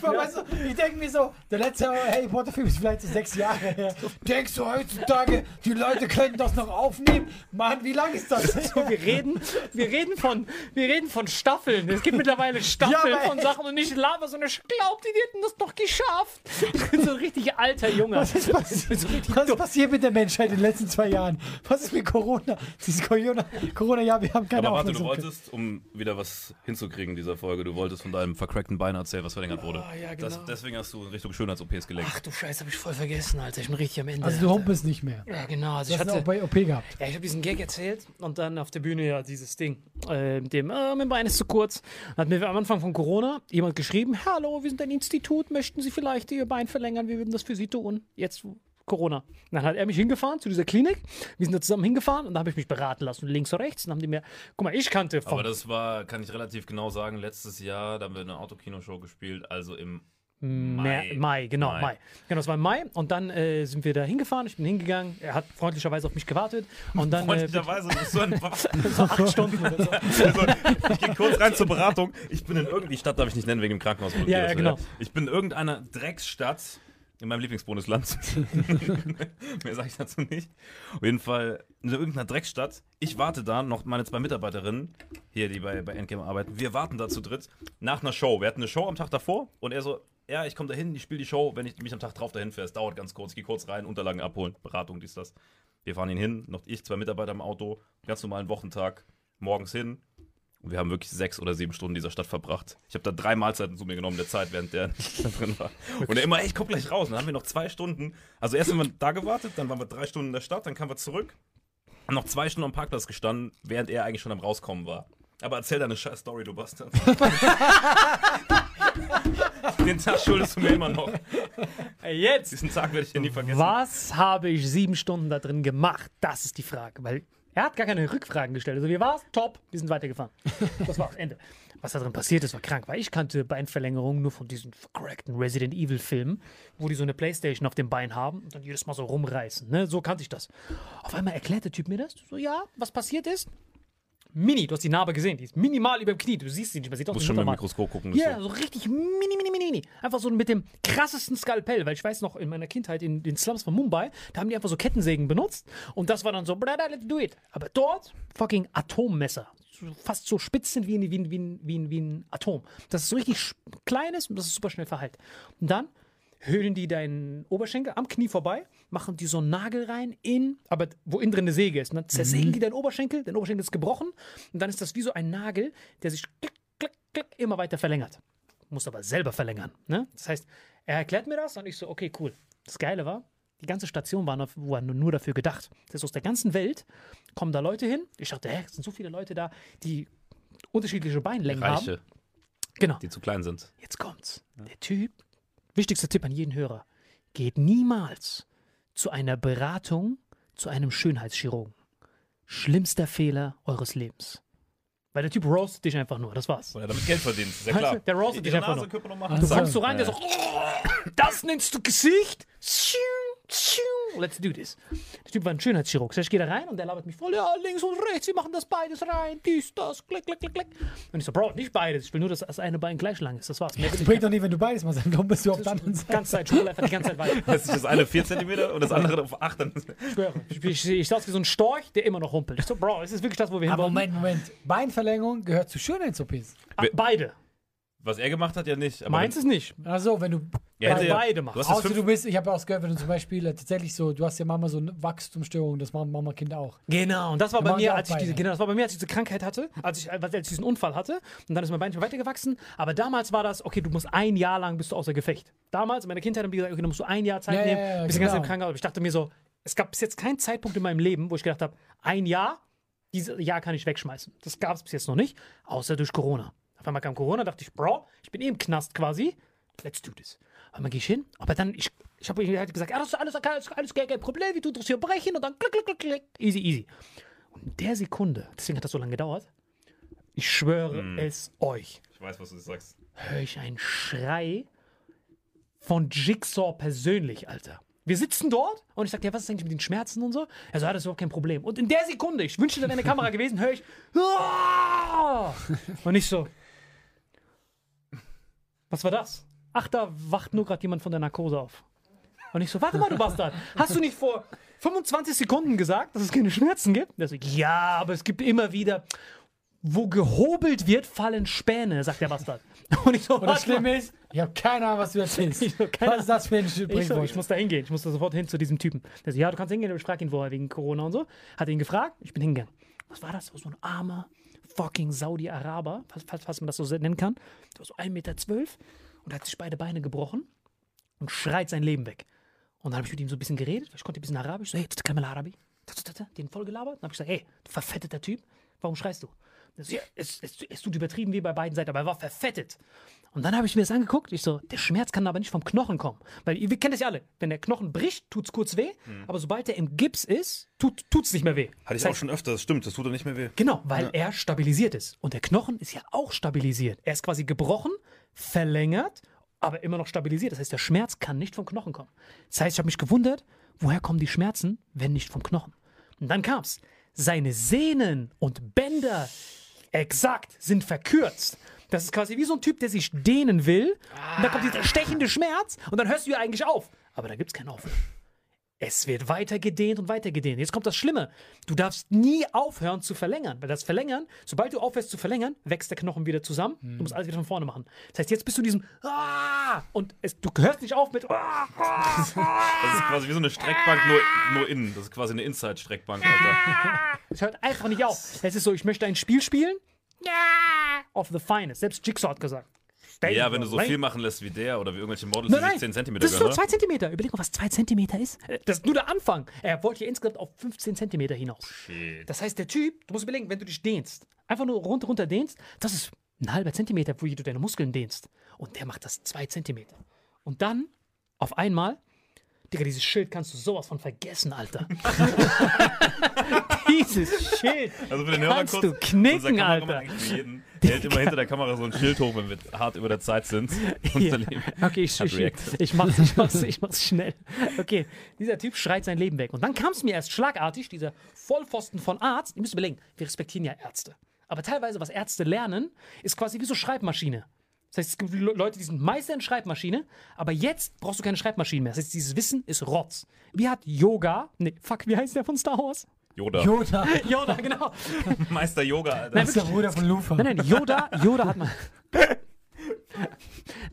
Weißt du, ich denke mir so, der letzte Harry Potter Film ist vielleicht so sechs Jahre her. Denkst du heutzutage, die Leute können das noch aufnehmen? Mann, wie lang ist das? So, wir reden, wir reden von, wir reden von Staffeln. Es gibt mittlerweile Staffeln Ja, von Sachen und ich laber so eine ich glaub, die hätten das doch geschafft. Ich bin so ein richtig alter Junge. Was ist, passiert? Was ist passiert mit der Menschheit in den letzten zwei Jahren? Was ist mit Corona? Dieses Corona, Corona ja, wir haben keine Aber warte, du wolltest, um wieder was hinzukriegen in dieser Folge, du wolltest von deinem vercrackten Bein erzählen, was verlängert wurde. Ah, ja, das, genau. deswegen hast du in Richtung Schönheits-OPs gelenkt. Ach du Scheiße, hab ich voll vergessen, Alter. Ich bin richtig am Ende. Also du humpelst nicht mehr. ja, genau. Also Du ich hast hatte, auch bei OP gehabt. Ja, ich habe diesen Gag erzählt und dann auf der Bühne ja dieses Ding. Äh, mit dem, äh, mein Bein ist zu kurz. Dann hat mir am Anfang von Corona jemand geschrieben: Hallo, wir sind ein Institut, möchten Sie vielleicht Ihr Bein verlängern? Wir würden das für Sie tun. Jetzt Corona. Dann hat er mich hingefahren zu dieser Klinik. Wir sind da zusammen hingefahren und da habe ich mich beraten lassen, links und rechts. Und dann haben die mir, guck mal, ich kannte vom Aber das war, kann ich relativ genau sagen, letztes Jahr, da haben wir eine Autokinoshow gespielt, also im Mai, Mai genau, Mai. Mai. Genau, das war im Mai. Und dann äh, sind wir da hingefahren. Ich bin hingegangen. Er hat freundlicherweise auf mich gewartet. Und dann. Äh, Freundlicherweise, du bist so ein so acht Stunden oder so. also, ich gehe kurz rein zur Beratung. Ich bin in irgendeine Stadt, darf ich nicht nennen, wegen dem Krankenhaus. Ja, ja, genau. Ich bin in irgendeiner Drecksstadt in meinem Lieblingsbundesland. Mehr sage ich dazu nicht. Auf jeden Fall in irgendeiner Drecksstadt. Ich warte da, noch meine zwei Mitarbeiterinnen, hier, die bei, bei Endgame arbeiten. Wir warten da zu dritt nach einer Show. Wir hatten eine Show am Tag davor und er so, ja, ich komme dahin, ich spiele die Show, wenn ich mich am Tag drauf dahin fähre. Es dauert ganz kurz, ich gehe kurz rein, Unterlagen abholen, Beratung, dies, das. Wir fahren ihn hin, noch ich, zwei Mitarbeiter im Auto, ganz normalen Wochentag, morgens hin. Und wir haben wirklich sechs oder sieben Stunden in dieser Stadt verbracht. Ich habe da drei Mahlzeiten zu mir genommen der Zeit, während der da drin war. Und er immer, ey, ich komm gleich raus. Und dann haben wir noch zwei Stunden. Also erst haben wir da gewartet, dann waren wir drei Stunden in der Stadt, dann kamen wir zurück. Haben noch zwei Stunden am Parkplatz gestanden, während er eigentlich schon am Rauskommen war. Aber erzähl deine scheiß Story, du Bastard. Den Tag schuldest du mir immer noch. Jetzt! Diesen Tag werde ich dir nie vergessen. Was habe ich sieben Stunden da drin gemacht? Das ist die Frage. Weil er hat gar keine Rückfragen gestellt. Also, wie war's? Top. Wir sind weitergefahren. Das war's. Ende. Was da drin passiert ist, war krank. Weil ich kannte Beinverlängerungen nur von diesen vercrackten Resident Evil Filmen, wo die so eine Playstation auf dem Bein haben und dann jedes Mal so rumreißen. Ne? So kannte ich das. Auf einmal erklärt der Typ mir das. So, ja, was passiert ist? Mini. Du hast die Narbe gesehen, die ist minimal über dem Knie. Du siehst sie nicht, man sieht aus Muss wie schon mit dem. Mikroskop gucken. Ja, so. so richtig mini, mini, mini, mini. Einfach so mit dem krassesten Skalpell, weil ich weiß noch, in meiner Kindheit in den Slums von Mumbai, da haben die einfach so Kettensägen benutzt und das war dann so, let's do it. Aber dort, fucking Atommesser. Fast so spitz sind wie ein, wie, ein, wie, ein, wie, ein, Atom. Das ist so richtig sch- klein ist und das ist super schnell verheilt. Und dann höhlen die deinen Oberschenkel am Knie vorbei, machen die so einen Nagel rein in, aber wo innen drin eine Säge ist. Dann zersägen die deinen Oberschenkel, dein Oberschenkel ist gebrochen und dann ist das wie so ein Nagel, der sich klick, klick, klick immer weiter verlängert. Muss aber selber verlängern. Ne? Das heißt, er erklärt mir das und ich so, okay, cool. Das Geile war, die ganze Station war, nur- nur dafür gedacht. Das heißt, aus der ganzen Welt kommen da Leute hin. Ich dachte, hä, es sind so viele Leute da, die unterschiedliche Beinlängen haben. Reiche, Genau. die zu klein sind. Jetzt kommt's. Der Typ, wichtigster Tipp an jeden Hörer, geht niemals zu einer Beratung zu einem Schönheitschirurgen. Schlimmster Fehler eures Lebens. Weil der Typ roastet dich einfach nur, das war's. Weil er damit Geld verdient, ist ja Weißt klar. du, der roastet dich einfach Nase nur. Also, Kommst du rein, der so, das nennst du Gesicht? Tschiu, tschiu. Let's do this. Der Typ war ein Schönheitschirurg. Das ich gehe da rein und der labert mich voll, ja, links und rechts, wir machen das beides rein, dies, das, klick, klick, klick, klick. Und ich so, Bro, nicht beides, ich will nur, dass das eine Bein gleich lang ist, das war's. Mehr Das ich bringt doch nicht, wenn du beides machst, dann bist du auf der anderen die Seite. ganze Zeit, einfach die ganze Zeit weiter. Jetzt ist das eine 4 cm und das andere auf 8. Dann Ich schwöre. Ich, ich, ich sah aus wie so ein Storch, der immer noch humpelt. Ich so, Bro, ist das wirklich das, wo wir Aber hinwollen? Moment, Moment. Beinverlängerung gehört zu Schönheits-OPs. Ah, beide. Was er gemacht hat, ja nicht. Aber Meins ist nicht. Also, wenn du. er hätte Weil ja, beide Du hast Außer du bist, ich habe auch gehört, wenn du zum Beispiel äh, tatsächlich so, du hast ja manchmal so eine Wachstumsstörung, das machen Mama Kinder auch. Genau, und das war bei mir, auch als ich diese, beide. genau, das war bei mir, als ich diese Krankheit hatte, als ich, als ich diesen Unfall hatte. Und dann ist mein Bein schon weitergewachsen. Aber damals war das, okay, du musst ein Jahr lang bist du außer Gefecht. Damals, in meiner Kindheit, haben die gesagt, okay, du musst du ein Jahr Zeit Ja, nehmen, ja, ja, bis die ganze Zeit genau. im Krankenhaus. Aber ich dachte mir so, es gab bis jetzt keinen Zeitpunkt in meinem Leben, wo ich gedacht habe, ein Jahr, dieses Jahr kann ich wegschmeißen. Das gab es bis jetzt noch nicht, außer durch Corona. Auf einmal kam Corona, dachte ich, Bro, ich bin eh im Knast quasi. Let's do this. Und dann gehe ich hin, aber dann, ich, ich habe halt gesagt, das ist alles, alles, alles kein kein Problem, wie tut das hier brechen und dann klick, klick, klick, klick. Easy, easy. Und in der Sekunde, deswegen hat das so lange gedauert, ich schwöre es euch, ich weiß, was du sagst. höre ich einen Schrei von Jigsaw persönlich, Alter. Wir sitzen dort und ich sage, ja, was ist eigentlich mit den Schmerzen und so? Er so, ja, das ist überhaupt kein Problem. Und in der Sekunde, ich wünschte, da wäre eine Kamera gewesen, höre ich, "Ah!" und ich so, was war das? Ach, da wacht nur gerade jemand von der Narkose auf. Und ich so, warte mal, du Bastard, hast du nicht vor 25 Sekunden gesagt, dass es keine Schmerzen gibt? Der so, ja, aber es gibt immer wieder, wo gehobelt wird, fallen Späne, sagt der Bastard. Und ich so, Und das. Schlimme ist, ich habe keine Ahnung, was du erzählst. Ich keine was ist das für ein Ich, so, ich muss da hingehen. Ich muss da sofort hin zu diesem Typen. Der so, ja, du kannst hingehen. Ich frage ihn vorher wegen Corona und so. Hat ihn gefragt. Ich bin hingegangen. Was war das? So ein armer fucking Saudi-Araber, falls, falls, man das so nennen kann. Der war so 1,12 Meter und hat sich beide Beine gebrochen und schreit sein Leben weg. Und dann habe ich mit ihm so ein bisschen geredet, weil ich konnte ein bisschen Arabisch. So, hey, Kamel Arabi. Den voll gelabert. Dann habe ich gesagt, hey, du verfetteter Typ, warum schreist du? So, ja, es, es, es tut übertrieben wie bei beiden Seiten, aber er war verfettet. Und dann habe ich mir das angeguckt. Ich so, der Schmerz kann aber nicht vom Knochen kommen. Weil ihr kennt das ja alle. Wenn der Knochen bricht, tut es kurz weh. Aber sobald er im Gips ist, tut es nicht mehr weh. Hatte ich Das auch heißt, schon öfter, das stimmt, das tut doch nicht mehr weh. Genau, weil er stabilisiert ist. Und der Knochen ist ja auch stabilisiert. Er ist quasi gebrochen, verlängert, aber immer noch stabilisiert. Das heißt, der Schmerz kann nicht vom Knochen kommen. Das heißt, ich habe mich gewundert, woher kommen die Schmerzen, wenn nicht vom Knochen? Und dann kam's. Seine Sehnen und Bänder exakt sind verkürzt. Das ist quasi wie so ein Typ, der sich dehnen will. Und dann kommt dieser stechende Schmerz und dann hörst du ja eigentlich auf. Aber da gibt's kein Aufhören. Es wird weiter gedehnt und weiter gedehnt. Jetzt kommt das Schlimme. Du darfst nie aufhören zu verlängern. Weil das Verlängern, sobald du aufhörst zu verlängern, wächst der Knochen wieder zusammen. Du musst alles wieder von vorne machen. Das heißt, jetzt bist du in diesem ah, und es, du hörst nicht auf mit ah, Das ist quasi wie so eine Streckbank, nur, nur innen. Das ist quasi eine Inside-Streckbank, Alter. es hört einfach nicht auf. Es ist so, ich möchte ein Spiel spielen. Ja, of the finest. Selbst Jigsaw hat gesagt. Ja, wenn du so viel machen lässt wie der oder wie irgendwelche Models, Nein, die sich nein, 10 cm das ist nur gönnen. 2 Zentimeter. Überleg mal, was 2 Zentimeter ist. Äh, Das ist nur der Anfang. Er wollte hier insgesamt auf 15 Zentimeter hinaus. Das heißt, der Typ, du musst überlegen, wenn du dich dehnst, einfach nur runter, runter dehnst, das ist ein halber Zentimeter, wo du deine Muskeln dehnst. Und der macht das 2 Zentimeter. Und dann, auf einmal, Digga, dieses Schild kannst du sowas von vergessen, Alter. dieses Schild Also für den kannst kurz, du knicken, Alter. Der hält immer hinter der Kamera so ein Schild hoch, wenn wir hart über der Zeit sind. Leben. Okay, ich, ich, ich, mach's, ich, mach's, ich mach's schnell. Okay, dieser Typ schreit sein Leben weg. Und dann kam es mir erst schlagartig, dieser Vollpfosten von Arzt. Ihr müsst überlegen, wir respektieren ja Ärzte. Aber teilweise, was Ärzte lernen, ist quasi wie so Schreibmaschine. Das heißt, es gibt Le- Leute, die sind Meister in Schreibmaschine, aber jetzt brauchst du keine Schreibmaschine mehr. Das heißt, dieses Wissen ist Rotz. Wie hat Yoga, nee, fuck, wie heißt der von Star Wars? Yoda. Yoda. Yoda, genau. Meister Yoga, Alter. Das ist der Bruder von Lufa. Nein, nein, Yoda, Yoda hat mal.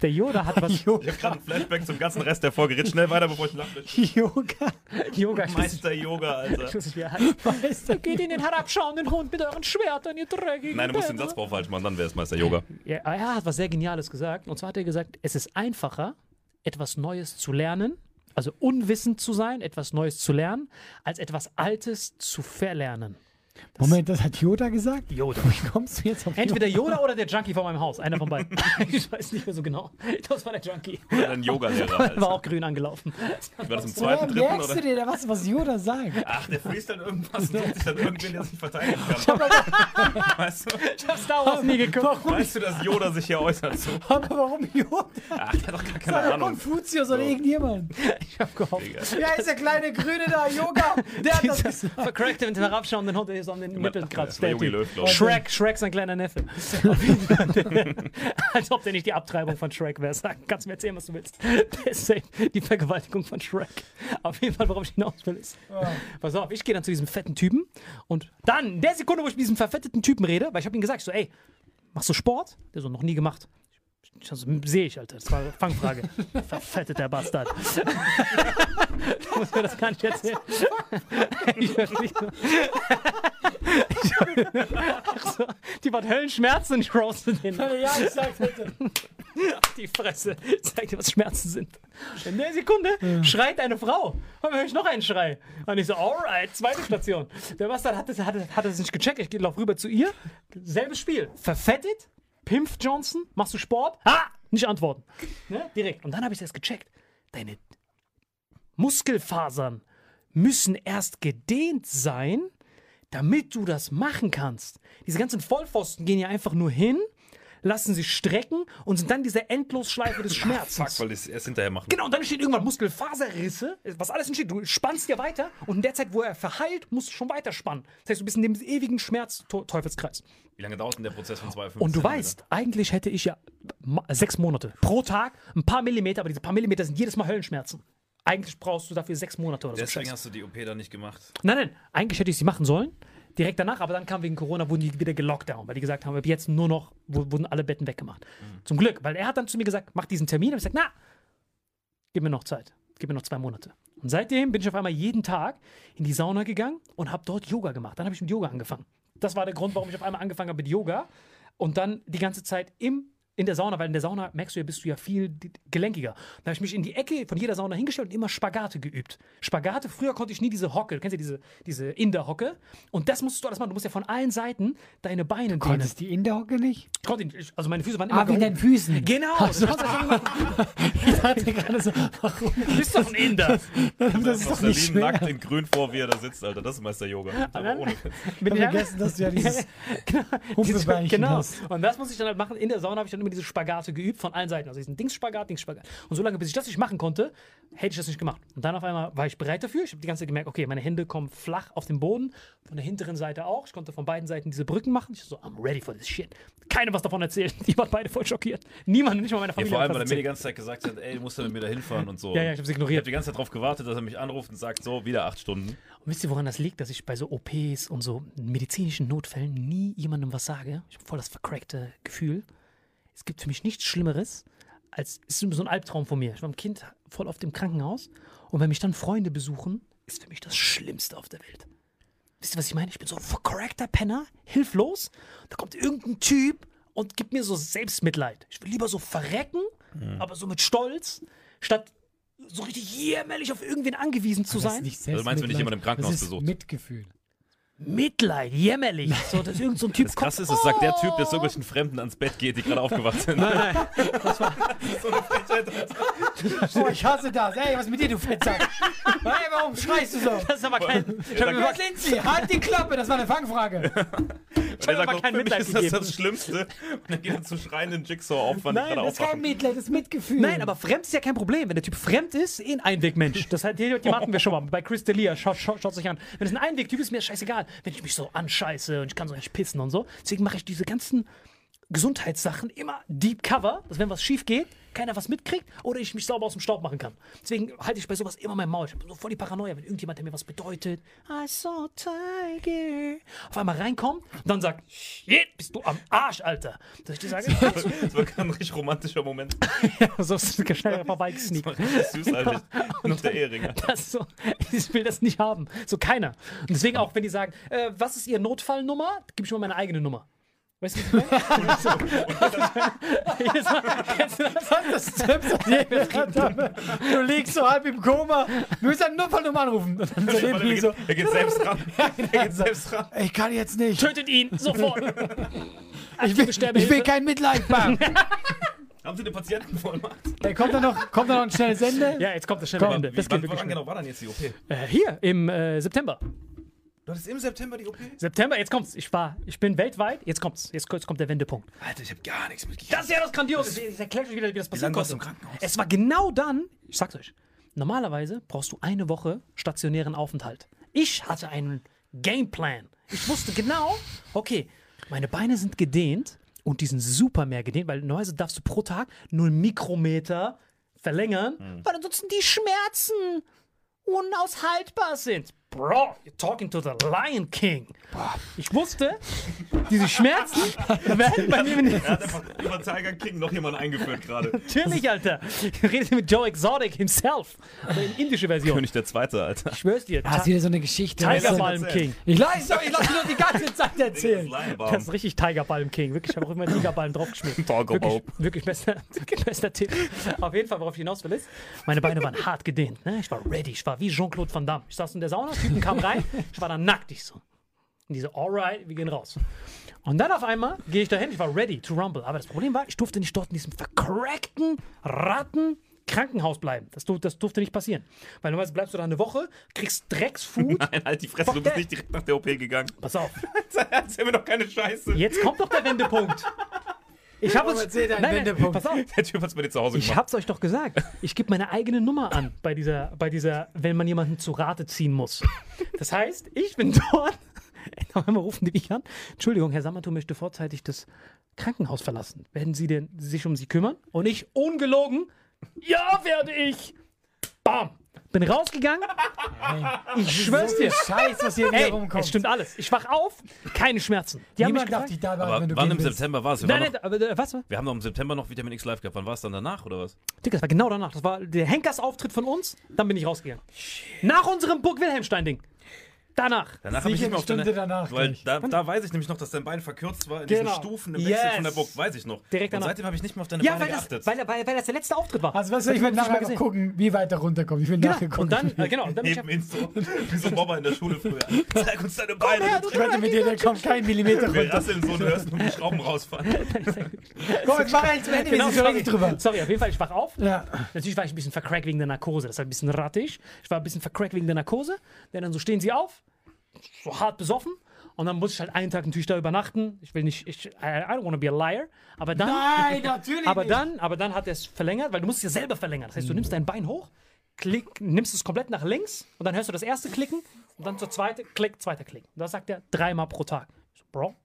Der Yoda hat was. Ich hab gerade ein Flashback zum ganzen Rest der Folge. Red schnell weiter, bevor ich lache. Yoga. Yoga, Meister Yoga, Alter. er du? Geht in den herabschauenden Hund mit euren Schwertern, ihr dreckigen Nein, du musst den. Satzbau falsch machen, dann wäre es Meister Yoga. Ja, er hat was sehr Geniales gesagt. Und zwar hat er gesagt, es ist einfacher, etwas Neues zu lernen, also unwissend zu sein, etwas Neues zu lernen, als etwas Altes zu verlernen. Moment, das hat Yoda gesagt? Yoda. Wie kommst du jetzt auf Entweder Yoda oder der Junkie vor meinem Haus. Einer von beiden. ich weiß nicht mehr so genau. Das war der Junkie. Oder ein Yoga-Lehrer, War Alter. auch grün angelaufen. War das im zweiten, dritten, merkst oder? du dir da was, was Yoda sagt? Ach, der freest dann irgendwas und sich dann irgendwen, der sich verteidigen kann. Weißt du? Ich hab Star Wars nie geguckt. Weißt du, dass Yoda sich hier äußert so? Aber warum Yoda? Ach, der hat doch gar keine doch Ahnung. Konfuzius oder irgendjemand. Ich hab gehofft. Wie heißt der kleine Grüne da? Yoga. Der hat das gesagt. vercrackte mit den herabschauenden Hund, der so an den Nippeln kratzt. Der Typ. Shrek, Shrek sein kleiner Neffe. Als ob der nicht die Abtreibung von Shrek wäre. Sag, kannst du mir erzählen, was du willst. Der ist safe die Vergewaltigung von Shrek. Auf jeden Fall, worauf ich hinaus will, ist. Pass auf, ich gehe dann zu diesem fetten Typen und dann, in der Sekunde, wo ich mit diesem verfetteten Typen rede, weil ich habe ihm gesagt, so, ey, machst du Sport? Der so, noch nie gemacht. Ich so, sehe ich, Alter. Das war eine Fangfrage. Verfetteter Bastard. du musst mir das gar nicht erzählen. ich verstehe. So, die hat Höllenschmerzen und ich roaste den. Ja, ich sag's bitte. Die Fresse. Zeig dir, was Schmerzen sind. In der Sekunde schreit eine Frau. Dann höre ich noch einen Schrei. Und ich so, alright, zweite Station. Der Bastard hat es, hat, hat nicht gecheckt. Ich laufe rüber zu ihr. Selbes Spiel. Verfettet. Pimpf Johnson. Machst du Sport? Ha! Nicht antworten. Ne? Direkt. Und dann habe ich das gecheckt. Deine Muskelfasern müssen erst gedehnt sein, damit du das machen kannst. Diese ganzen Vollpfosten gehen ja einfach nur hin, lassen sich strecken und sind dann diese Endlosschleife des Schmerzes. Fuck, weil die es erst hinterher machen. Genau, und dann entstehen irgendwann Muskelfaserrisse, was alles entsteht. Du spannst ja weiter und in der Zeit, wo er verheilt, musst du schon weiter spannen. Das heißt, du bist in dem ewigen Schmerz-Teufelskreis. Wie lange dauert denn der Prozess von 2,5 Und du weißt, eigentlich hätte ich ja sechs Monate pro Tag, ein paar Millimeter, aber diese paar Millimeter sind jedes Mal Höllenschmerzen. Eigentlich brauchst du dafür sechs Monate oder so. Deswegen hast du die OP dann nicht gemacht. Nein, nein, eigentlich hätte ich sie machen sollen. Direkt danach, aber dann kam wegen Corona, wurden die wieder gelockdown, weil die gesagt haben, ab jetzt nur noch, wurden alle Betten weggemacht. Zum Glück, weil er hat dann zu mir gesagt, mach diesen Termin. Und ich gesagt, na, gib mir noch Zeit, gib mir noch zwei Monate. Und seitdem bin ich auf einmal jeden Tag in die Sauna gegangen und habe dort Yoga gemacht. Dann habe ich mit Yoga angefangen. Das war der Grund, warum ich auf einmal angefangen habe mit Yoga. Und dann die ganze Zeit im, in der Sauna, weil in der Sauna merkst du ja, bist du ja viel gelenkiger. Dann habe ich mich in die Ecke von jeder Sauna hingestellt und immer Spagate geübt. Spagate, früher konnte ich nie diese Hocke, du kennst ja diese, diese Inder-Hocke. Und das musst du alles machen. Du musst ja von allen Seiten deine Beine dehnen. Konntest die in der Hocke nicht? Ich konnte nicht, ich- also meine Füße waren immer Ah, wegen deinen. Füßen. Genau, das du schon gemacht. Ich dachte gerade so, warum? Du bist doch ein Inder. Das ist doch nicht schwer. nackt in grün vor, wie er da sitzt, Alter. Das ist Meister Yoga. Aber ohne Witz. Bin Ich habe vergessen, dass du ja dieses Humpelbeinchen genau. hast. Und das muss ich dann halt machen. In der Sauna habe ich dann immer diese Spagate geübt von allen Seiten. Also diesen Dingsspagat, Dingsspagat. Und solange bis ich das nicht machen konnte, hätte ich das nicht gemacht. Und dann auf einmal war ich bereit dafür. Ich habe die ganze Zeit gemerkt, okay, meine Hände kommen flach auf den Boden. Von der hinteren Seite auch. Ich konnte von beiden Seiten diese Brücken machen. Ich so, I'm ready for this shit. Keiner was davon erzählt. Die waren beide voll schockiert. Niemand, nicht mal meine Ja, Familie. vor allem, weil er mir die ganze Zeit gesagt hat, ey, du musst dann mit mir da hinfahren und so. Ja, ja, ich hab's Ich ignoriert. habe die ganze Zeit darauf gewartet, dass er mich anruft und sagt, so, wieder acht Stunden. Und wisst ihr, woran das liegt, dass ich bei so OPs und so medizinischen Notfällen nie jemandem was sage? Ich habe voll das vercrackte Gefühl. Es gibt für mich nichts Schlimmeres, als es ist so ein Albtraum von mir. Ich war ein Kind voll auf dem Krankenhaus und wenn mich dann Freunde besuchen, ist für mich das Schlimmste auf der Welt. Wisst ihr, was ich meine? Ich bin so ein vercrackter Penner, hilflos. Da kommt irgendein Typ und gibt mir so Selbstmitleid. Ich will lieber so verrecken, aber so mit Stolz, statt so richtig jämmerlich auf irgendwen angewiesen zu Das ist sein. nicht Also meinst du, wenn dich jemand im Krankenhaus das ist besucht? Mitgefühl. Mitleid, jämmerlich. So, dass irgend so ein Typ Das Krasse ist, das sagt der Typ, der so irgendwelchen Fremden ans Bett geht, die gerade aufgewacht sind. Nein, nein. so eine Frechheit. Oh, ich hasse das. Ey, was ist mit dir, du Fettsack? hey, warum schreist du so? Das ist aber kein. Ich Was sind Sie? Halt die Klappe, das war eine Fangfrage. Und er sagt auch, kein für mich Mitleid ist das gegeben. das Schlimmste. Und dann geht er zu schreienden Jigsaw-Opfern, die Nein, gerade Das ist kein. Mitleid, das ist Mitgefühl. Nein, aber fremd ist ja kein Problem. Wenn der Typ fremd ist, eh ein Einwegmensch. Das hat, die, die hatten wir schon mal bei Chris D'Elia. Schaut, schaut, schaut sich an. Wenn es ein Einwegtyp ist, mir scheißegal. wenn ich mich so anscheiße und ich kann so nicht pissen und so. Deswegen mache ich diese ganzen Gesundheitssachen immer deep cover, dass wenn was schief geht, keiner was mitkriegt oder ich mich sauber aus dem Staub machen kann. Deswegen halte ich bei sowas immer mein Maul. Ich habe so voll die Paranoia, wenn irgendjemand, der mir was bedeutet, I saw Tiger, auf einmal reinkommt und dann sagt, shit, bist du am Arsch, Alter. Dass ich dir sage, Das war ein richtig romantischer Moment. so ist es schnell vorbeigesneakt. Süß eigentlich. Noch der Ehringer. Das so, ich will das nicht haben. So keiner. Und deswegen auch, wenn die sagen, äh, was ist Ihre Notfallnummer? Gib ich mal meine eigene Nummer. Weißt du, was ich meine? Mal, kennst du das? Liegst so halb im Koma. Du musst eine Notfallnummer anrufen. Und dann so Er so, geht, er geht selbst ran. Er geht selbst ran. ich kann jetzt nicht. Tötet ihn sofort. Ich will, ich will kein Mitleid machen. Haben Sie eine Patientenvollmacht? Ey, kommt da noch, kommt da noch ein schnelles Ende? Ja, jetzt kommt das schnelle Ende. Das wann, genau war dann jetzt die OP? Äh, hier im äh, September. Du hattest im September die OP? September, jetzt kommt's. Ich war, ich bin weltweit. Jetzt kommt's. Jetzt, jetzt kommt der Wendepunkt. Alter, ich habe gar nichts mitgekriegt. Das ist ja das Grandiose. Ich erkläre euch wieder, wie das im Krankenhaus? Es war genau dann, ich sag's euch, normalerweise brauchst du eine Woche stationären Aufenthalt. Ich hatte einen Gameplan. Ich wusste genau, okay, meine Beine sind gedehnt und die sind super mehr gedehnt, weil normalerweise darfst du pro Tag nur einen Mikrometer verlängern, weil ansonsten die Schmerzen unaushaltbar sind. Bro, you're talking to the Lion King. Ich wusste, diese Schmerzen werden bei mir nicht. Er hat einfach über Tiger King noch jemanden eingeführt gerade. Natürlich, Alter. Ich rede mit Joe Exotic himself. Aber in indische Version. König der Zweite, Alter. Ich schwör's dir. Hast du wieder so eine Geschichte? Tiger du? Balm King. Ich lass, dir nur die ganze Zeit erzählen. Das ist richtig Tiger Balm King. Wirklich, ich habe auch immer Tigerbalm draufgeschmiert. Tiger Wirklich, Balm. wirklich bester, bester Tipp. Auf jeden Fall, worauf ich hinaus will, ist, meine Beine waren hart gedehnt. Ne? Ich war ready. Ich war wie Jean-Claude Van Damme. Ich saß in der Sauna, Typen kam rein. Ich war dann nackt. Ich so. Und die so, alright, wir gehen raus. Und dann auf einmal gehe ich dahin. Ich war ready to rumble. Aber das Problem war, ich durfte nicht dort in diesem vercrackten Ratten. Krankenhaus bleiben. Das, das durfte nicht passieren. Weil normalerweise bleibst du da eine Woche, kriegst Drecksfood. Nein, halt die Fresse, Fuck du bist that. nicht direkt nach der OP gegangen. Pass auf. Erzähl mir doch keine Scheiße. Jetzt kommt doch der Wendepunkt. Ich habe es. erzählt er einen Nein, Wendepunkt? Pass auf. Der Typ hat's dir zu Hause Ich gemacht. hab's euch doch gesagt. Ich gebe meine eigene Nummer an bei dieser, bei dieser, wenn man jemanden zu Rate ziehen muss. Das heißt, ich bin dort. Noch einmal rufen die mich an. Entschuldigung, Herr Samato möchte vorzeitig das Krankenhaus verlassen. Werden Sie denn sich um Sie kümmern? Und ich, ungelogen, ja, werde ich. Bam. Bin rausgegangen. Ich schwör's dir. Scheiß, was hier Ey, rumkommt. es stimmt alles. Ich wach auf, keine Schmerzen. Die haben mich Niemand darf gefragt. dich da Aber wenn du wann gehen im willst. September war es? Wir, Nein, waren nein, noch- aber äh, was? wir haben noch im September noch Vitamin X live gehabt. Wann war es dann danach oder was? Digga, das war genau danach. Das war der Henkers-Auftritt von uns. Dann bin ich rausgegangen. Nach unserem Burg-Wilhelmstein-Ding. Danach. Danach habe ich nicht mehr auf eine deine, Stunde danach Weil da, da weiß ich nämlich noch, dass dein Bein verkürzt war in Genau. diesen Stufen im Wechsel Yes. von der Burg. Weiß ich noch. Direkt Und danach. seitdem habe ich nicht mehr auf deine Ja, Beine weil das, geachtet. weil, weil, weil das der letzte Auftritt war. Also, weißt du, Das ich nicht nachher mal noch gucken, wie weit er runterkommt. Ich will Genau. nachher Und gucken. dann, äh, genau, und dann bin ich, so, wie so ein Bobber in der Schule früher. Zeig uns deine Beine. her, Ich wette mit dir, der kommt kein Millimeter Wir runter. rasseln so und hörst nur die Schrauben rausfahren. Komm, jetzt mach eins zu Ende, wir genau, sind drüber. sorry, auf jeden Fall, ich wach auf. Ja. Natürlich war ich ein bisschen vercrackt wegen der Narkose. Das war ein bisschen rattig. Ich war ein bisschen vercrackt wegen der Narkose. Denn dann so stehen sie auf, so hart besoffen. Und dann muss ich halt einen Tag natürlich da übernachten. Ich will nicht, ich, I, don't want to be a liar. Aber dann, Nein, natürlich aber nicht. dann, aber dann hat er es verlängert, weil du musst es ja selber verlängern. Das heißt, du nimmst dein Bein hoch, klick, nimmst es komplett nach links und dann hörst du das erste Klicken und dann zur zweite, Klick, zweiter Klick. Und das sagt er dreimal pro Tag. Ich so, Bro,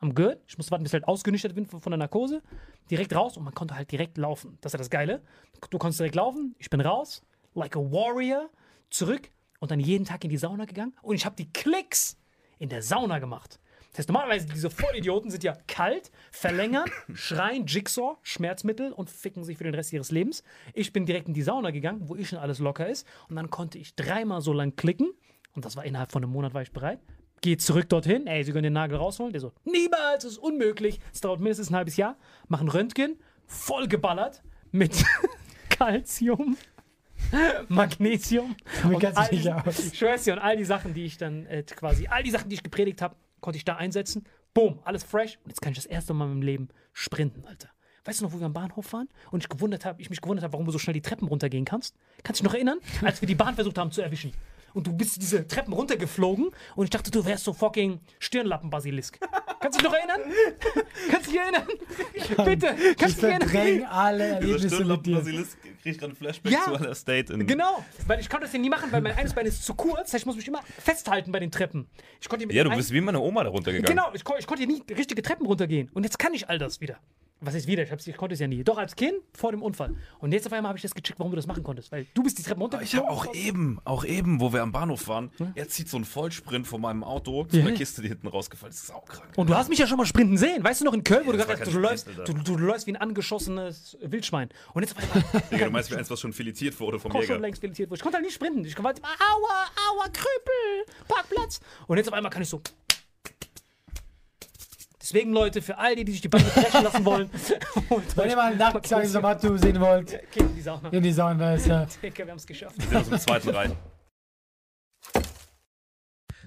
I'm good. Ich muss warten, bis ich halt ausgenüchtert bin von von der Narkose. Direkt raus und man konnte halt direkt laufen. Das ist ja das Geile. Du konntest direkt laufen, ich bin raus, like a warrior, zurück und dann jeden Tag in die Sauna gegangen und ich habe die Klicks in der Sauna gemacht. Das heißt, normalerweise diese Vollidioten sind ja kalt, verlängern, schreien Jigsaw, Schmerzmittel und ficken sich für den Rest ihres Lebens. Ich bin direkt in die Sauna gegangen, wo eh schon alles locker ist. Und dann konnte ich dreimal so lang klicken. Und das war innerhalb von einem Monat, war ich bereit. Gehe zurück dorthin. Ey, Sie können den Nagel rausholen. Der so, niemals, das ist unmöglich. Es dauert mindestens ein halbes Jahr. Machen Röntgen, voll geballert mit Calcium, Magnesium. Du all die- ich schwör's dir, und all die Sachen, die ich dann äh, quasi, all die Sachen, die ich gepredigt habe, konnte ich da einsetzen. Boom, alles fresh. Und jetzt kann ich das erste Mal in meinem Leben sprinten, Alter. Weißt du noch, wo wir am Bahnhof waren und ich gewundert habe, ich mich gewundert habe, warum du so schnell die Treppen runtergehen kannst? Kannst du dich noch erinnern, als wir die Bahn versucht haben zu erwischen? Und du bist diese Treppen runtergeflogen und ich dachte, du wärst so fucking Stirnlappen-Basilisk. Kannst du dich noch erinnern? Kannst du dich erinnern? Bitte, Ich kannst du dich erinnern? alle Erlebnisse mit dir. Stirnlappen-Basilisk krieg gerade ein Flashback Ja. zu einer State in. Genau, weil ich konnte das ja nie machen, weil mein eines Bein ist zu kurz. Das heißt, ich muss mich immer festhalten bei den Treppen. Ich konnte Ja, du bist wie meine Oma da runtergegangen. Genau, ich, ich konnte hier nie richtige Treppen runtergehen. Und jetzt kann ich all das wieder. Was ist wieder? Ich, ich konnte es ja nie. Doch als Kind vor dem Unfall. Und jetzt auf einmal habe ich das gecheckt, warum du das machen konntest. Weil du bist die Treppen runter. Ich habe auch eben, auch eben, wo wir am Bahnhof waren, er zieht so einen Vollsprint von meinem Auto zu Ja. einer Kiste, die hinten rausgefallen ist. Das ist auch krank. Und du hast mich ja schon mal sprinten sehen. Weißt du noch in Köln, wo du das gesagt hast, du, läufst, du, du, du läufst wie ein angeschossenes Wildschwein. Und jetzt auf einmal Digga, du meinst wie eins, was schon filetiert wurde vom komm schon Jäger. längst filetiert wurde. Ich konnte halt nicht sprinten. Ich konnte halt immer, aua, aua, Krüppel, Parkplatz. Und jetzt auf einmal kann ich so. Deswegen, Leute, für all die, die sich die Beine brechen lassen wollen, Wenn ihr mal nackt sagen Samatu sehen wollt, Okay, die Sauna. in die Sauna ist ja. Digga, wir haben es geschafft. Wir sind aus dem zweiten rein.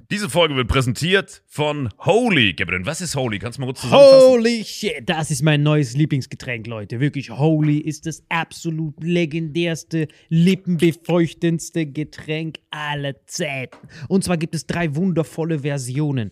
Diese Folge wird präsentiert von Holy. Gabriel, was ist Holy? Kannst du mal kurz zusammenfassen? Holy shit, das ist mein neues Lieblingsgetränk, Leute. Wirklich, Holy ist das absolut legendärste, lippenbefeuchtendste Getränk aller Zeiten. Und zwar gibt es drei wundervolle Versionen,